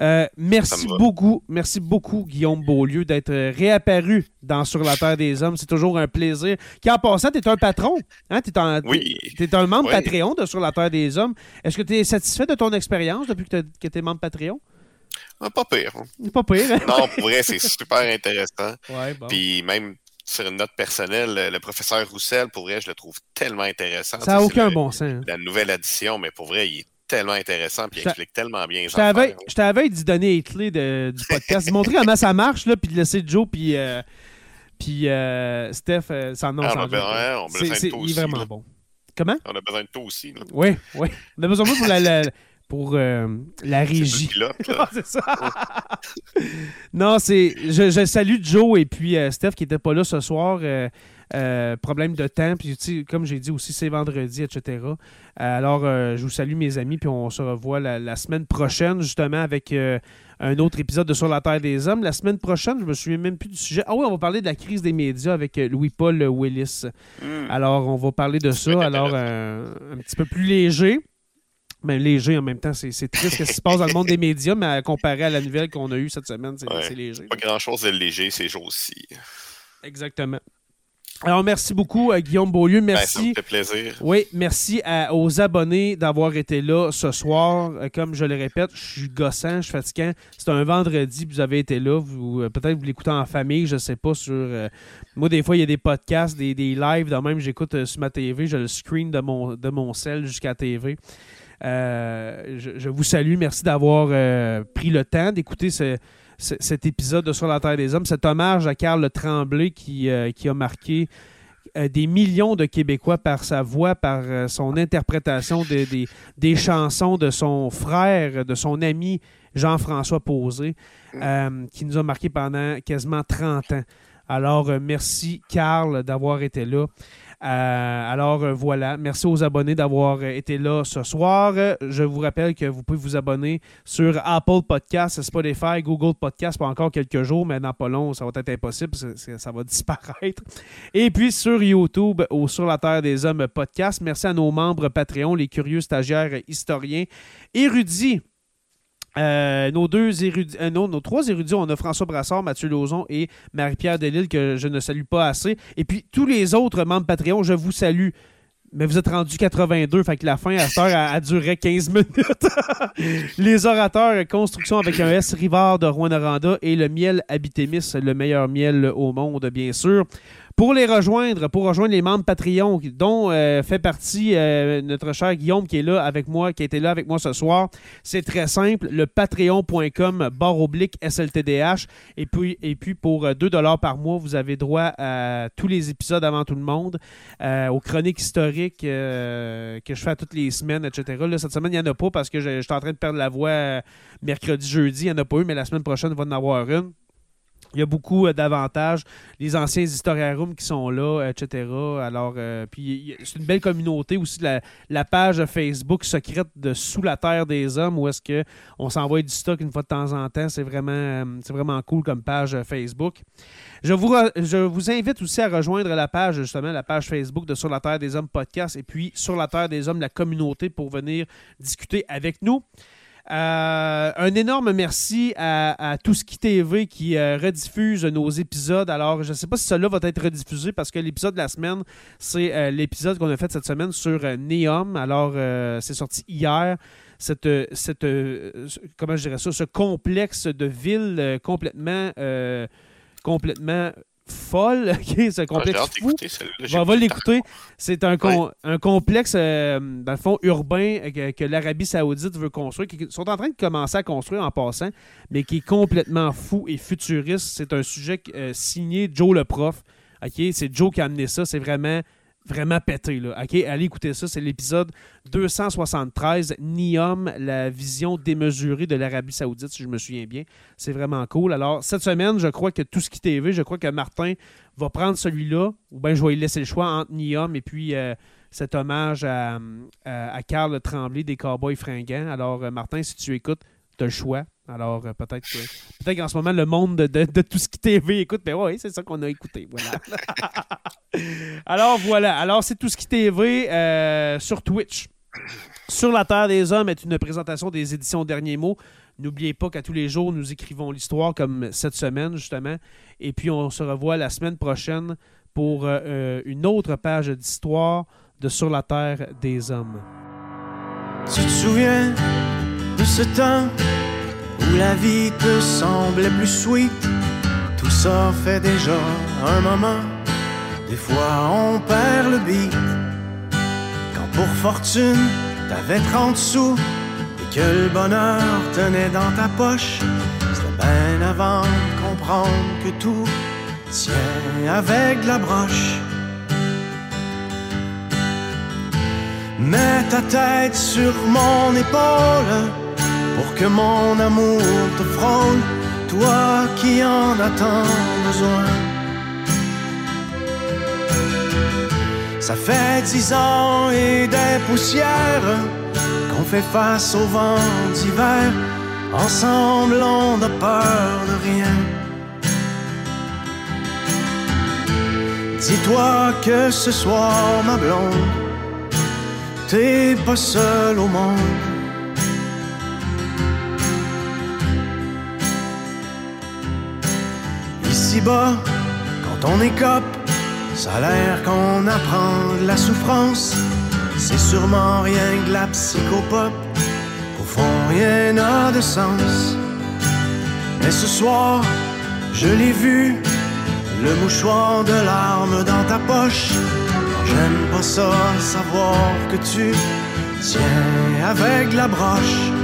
Euh, merci beaucoup, merci beaucoup, Guillaume Beaulieu, d'être réapparu dans Sur la Terre des Hommes. C'est toujours un plaisir. Qui en passant, tu es un patron. Hein? Tu es, es, un membre Patreon de Sur la Terre des Hommes. Est-ce que tu es satisfait de ton expérience depuis que tu es membre Patreon? Ah, pas pire. Pas pire. non, pour vrai, c'est super intéressant. Puis même sur une note personnelle, le professeur Roussel, pour vrai, je le trouve tellement intéressant. Ça n'a aucun bon sens. Hein. La nouvelle addition, mais pour vrai, il est tellement intéressant puis il explique tellement bien. Je t'avais d'y donner les clés de, du podcast, de montrer comment ça marche, là, puis de laisser Joe puis, euh, puis euh, Steph euh, s'en ah, on, ben, on besoin de Il est vraiment bon. Comment? On a besoin de toi aussi. Oui, oui. On a besoin de toi pour la, pour la régie. c'est ça. non, c'est. Je, je, salue Joe et puis Steph qui n'était pas là ce soir. Euh, problème de temps, puis comme j'ai dit aussi, c'est vendredi, etc. Euh, alors, euh, je vous salue mes amis, puis on se revoit la, semaine prochaine, justement, avec un autre épisode de Sur la Terre des Hommes. La semaine prochaine, je me souviens même plus du sujet. Ah oui, on va parler de la crise des médias avec Louis-Paul Willis. Hmm. Alors, on va parler de ça, alors un petit peu plus léger. Mais léger en même temps, c'est triste ce qui se passe dans le monde des médias, mais comparé à la nouvelle qu'on a eue cette semaine, c'est léger. Pas grand-chose de léger ces jours-ci. Exactement. Alors, merci beaucoup, à euh, Guillaume Beaulieu. Ben, merci. ça me fait plaisir. Oui, merci aux abonnés d'avoir été là ce soir. Euh, comme je le répète, je suis gossant, je suis fatiguant. C'est un vendredi, vous avez été là. Vous, euh, peut-être vous l'écoutez en famille, je ne sais pas. sur. moi, des fois, il y a des podcasts, des, des lives. De même, j'écoute sur ma TV, je le screen de mon, de mon cell jusqu'à la TV. je, vous salue. Merci d'avoir pris le temps d'écouter ce cet épisode de Sur la Terre des Hommes, cet hommage à Carl Tremblay qui, euh, qui a marqué euh, des millions de Québécois par sa voix, par euh, son interprétation des, des, chansons de son frère, de son ami Jean-François Posé, qui nous a marqué pendant quasiment 30 ans. Alors, merci, Carl, d'avoir été là. Euh, alors euh, voilà, merci aux abonnés d'avoir euh, été là ce soir. Je vous rappelle que vous pouvez vous abonner sur Apple Podcasts, Spotify, Google Podcasts pour encore quelques jours, mais dans pas long, ça va être impossible, ça va disparaître. Et puis sur YouTube ou sur la Terre des Hommes podcast. Merci à nos membres Patreon, les curieux stagiaires historiens, érudits euh, nos deux érudits, euh, nos trois érudits, on a François Brassard, Mathieu Lauzon et Marie-Pierre Delille, que je ne salue pas assez. Et puis tous les autres membres Patreon, je vous salue. Mais vous êtes rendu 82, fait que la fin à cette heure a, duré 15 minutes. les orateurs, construction avec un S Rivard de Rouen-Noranda et le miel Habitémis, le meilleur miel au monde, bien sûr. Pour les rejoindre, pour rejoindre les membres Patreon, dont euh, fait partie euh, notre cher Guillaume qui est là avec moi, qui était là avec moi ce soir, c'est très simple, le patreon.com barre oblique SLTDH. Et puis, et puis pour 2 euh, dollars par mois, vous avez droit à tous les épisodes avant tout le monde, aux chroniques historiques que je fais toutes les semaines, etc. Là, cette semaine, il n'y en a pas parce que suis en train de perdre la voix mercredi, jeudi. Il n'y en a pas eu, mais la semaine prochaine, il va en avoir une. Il y a beaucoup euh, d'avantages. Les anciens historiarums qui sont là, etc. Alors, euh, puis c'est une belle communauté aussi. La, page Facebook secrète de Sous la Terre des Hommes, où est-ce qu'on s'envoie du stock une fois de temps en temps. C'est vraiment, euh, c'est vraiment cool comme page Facebook. Je vous, je vous invite aussi à rejoindre la page, justement, la page Facebook de Sur la Terre des Hommes podcast et puis Sur la Terre des Hommes, la communauté, pour venir discuter avec nous. Euh, un énorme merci à, Tout TV qui euh, rediffuse nos épisodes. Alors, je ne sais pas si cela va être rediffusé parce que l'épisode de la semaine, c'est euh, l'épisode qu'on a fait cette semaine sur Neom. Alors, c'est sorti hier. Cette, cette comment je dirais ça, ce complexe de ville complètement, complètement folle. ce ah, complexe fou. on va l'écouter. C'est un, un complexe, euh, dans le fond, urbain euh, que, l'Arabie Saoudite veut construire, qui sont en train de commencer à construire en passant, mais qui est complètement fou et futuriste. C'est un sujet euh, signé Joe le prof. C'est Joe qui a amené ça. C'est vraiment vraiment pété. Là. OK, allez écouter ça. C'est l'épisode 273, Niom, la vision démesurée de l'Arabie Saoudite, si je me souviens bien. C'est vraiment cool. Alors, cette semaine, je crois que tout ce qui TV, je crois que Martin va prendre celui-là, ou bien je vais lui laisser le choix entre Niom et puis euh, cet hommage à, à, Carl Tremblay des Cowboys fringants. Alors, euh, Martin, si tu écoutes, tu as le choix. Alors, euh, peut-être peut qu'en ce moment, le monde de, tout ce qui TV écoute, mais oui, c'est ça qu'on a écouté. Voilà. Alors, voilà. Alors, c'est tout ce qui TV euh, sur Twitch. Sur la Terre des Hommes est une présentation des éditions Derniers Mots. N'oubliez pas qu'à tous les jours, nous écrivons l'histoire comme cette semaine, justement. Et puis, on se revoit la semaine prochaine pour euh, une autre page d'histoire de Sur la Terre des Hommes. Tu te souviens de ce temps où la vie te semblait plus sweet. Tout ça fait déjà un moment. Des fois on perd le beat. Quand pour fortune t'avais 30 sous, que le bonheur tenait dans ta poche. C'était bien avant de comprendre que tout tient avec la broche. Mets ta tête sur mon épaule pour que mon amour te frôle, toi qui en as tant besoin. Ça fait dix ans et des poussières qu'on fait face au vent d'hiver. Ensemble, on n'a peur de rien. Dis-toi que ce soir, ma blonde, t'es pas seul au monde. Ici-bas, quand on écope, ça a l'air qu'on apprend de la souffrance. C'est sûrement rien que la psychopop. Au fond, rien n'a de sens. Mais ce soir, je l'ai vu, le mouchoir de larmes dans ta poche. J'aime pas ça, savoir que tu tiens avec la broche.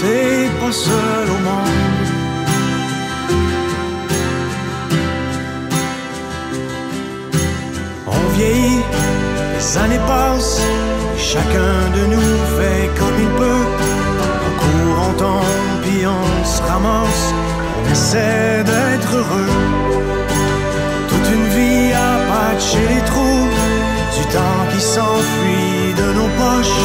t'es pas seul au monde. les années passent, chacun de nous fait comme il peut. On court, on tombe, puis on se ramasse, on essaie d'être heureux. Toute une vie à patcher les trous, du temps qui s'enfuit de nos poches,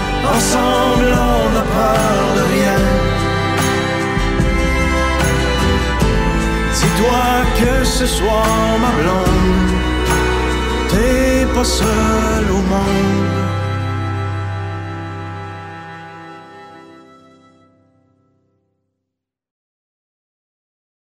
Ensemble, on n'a peur de rien. Dis-toi que ce soir, ma blonde t'es pas seul au monde.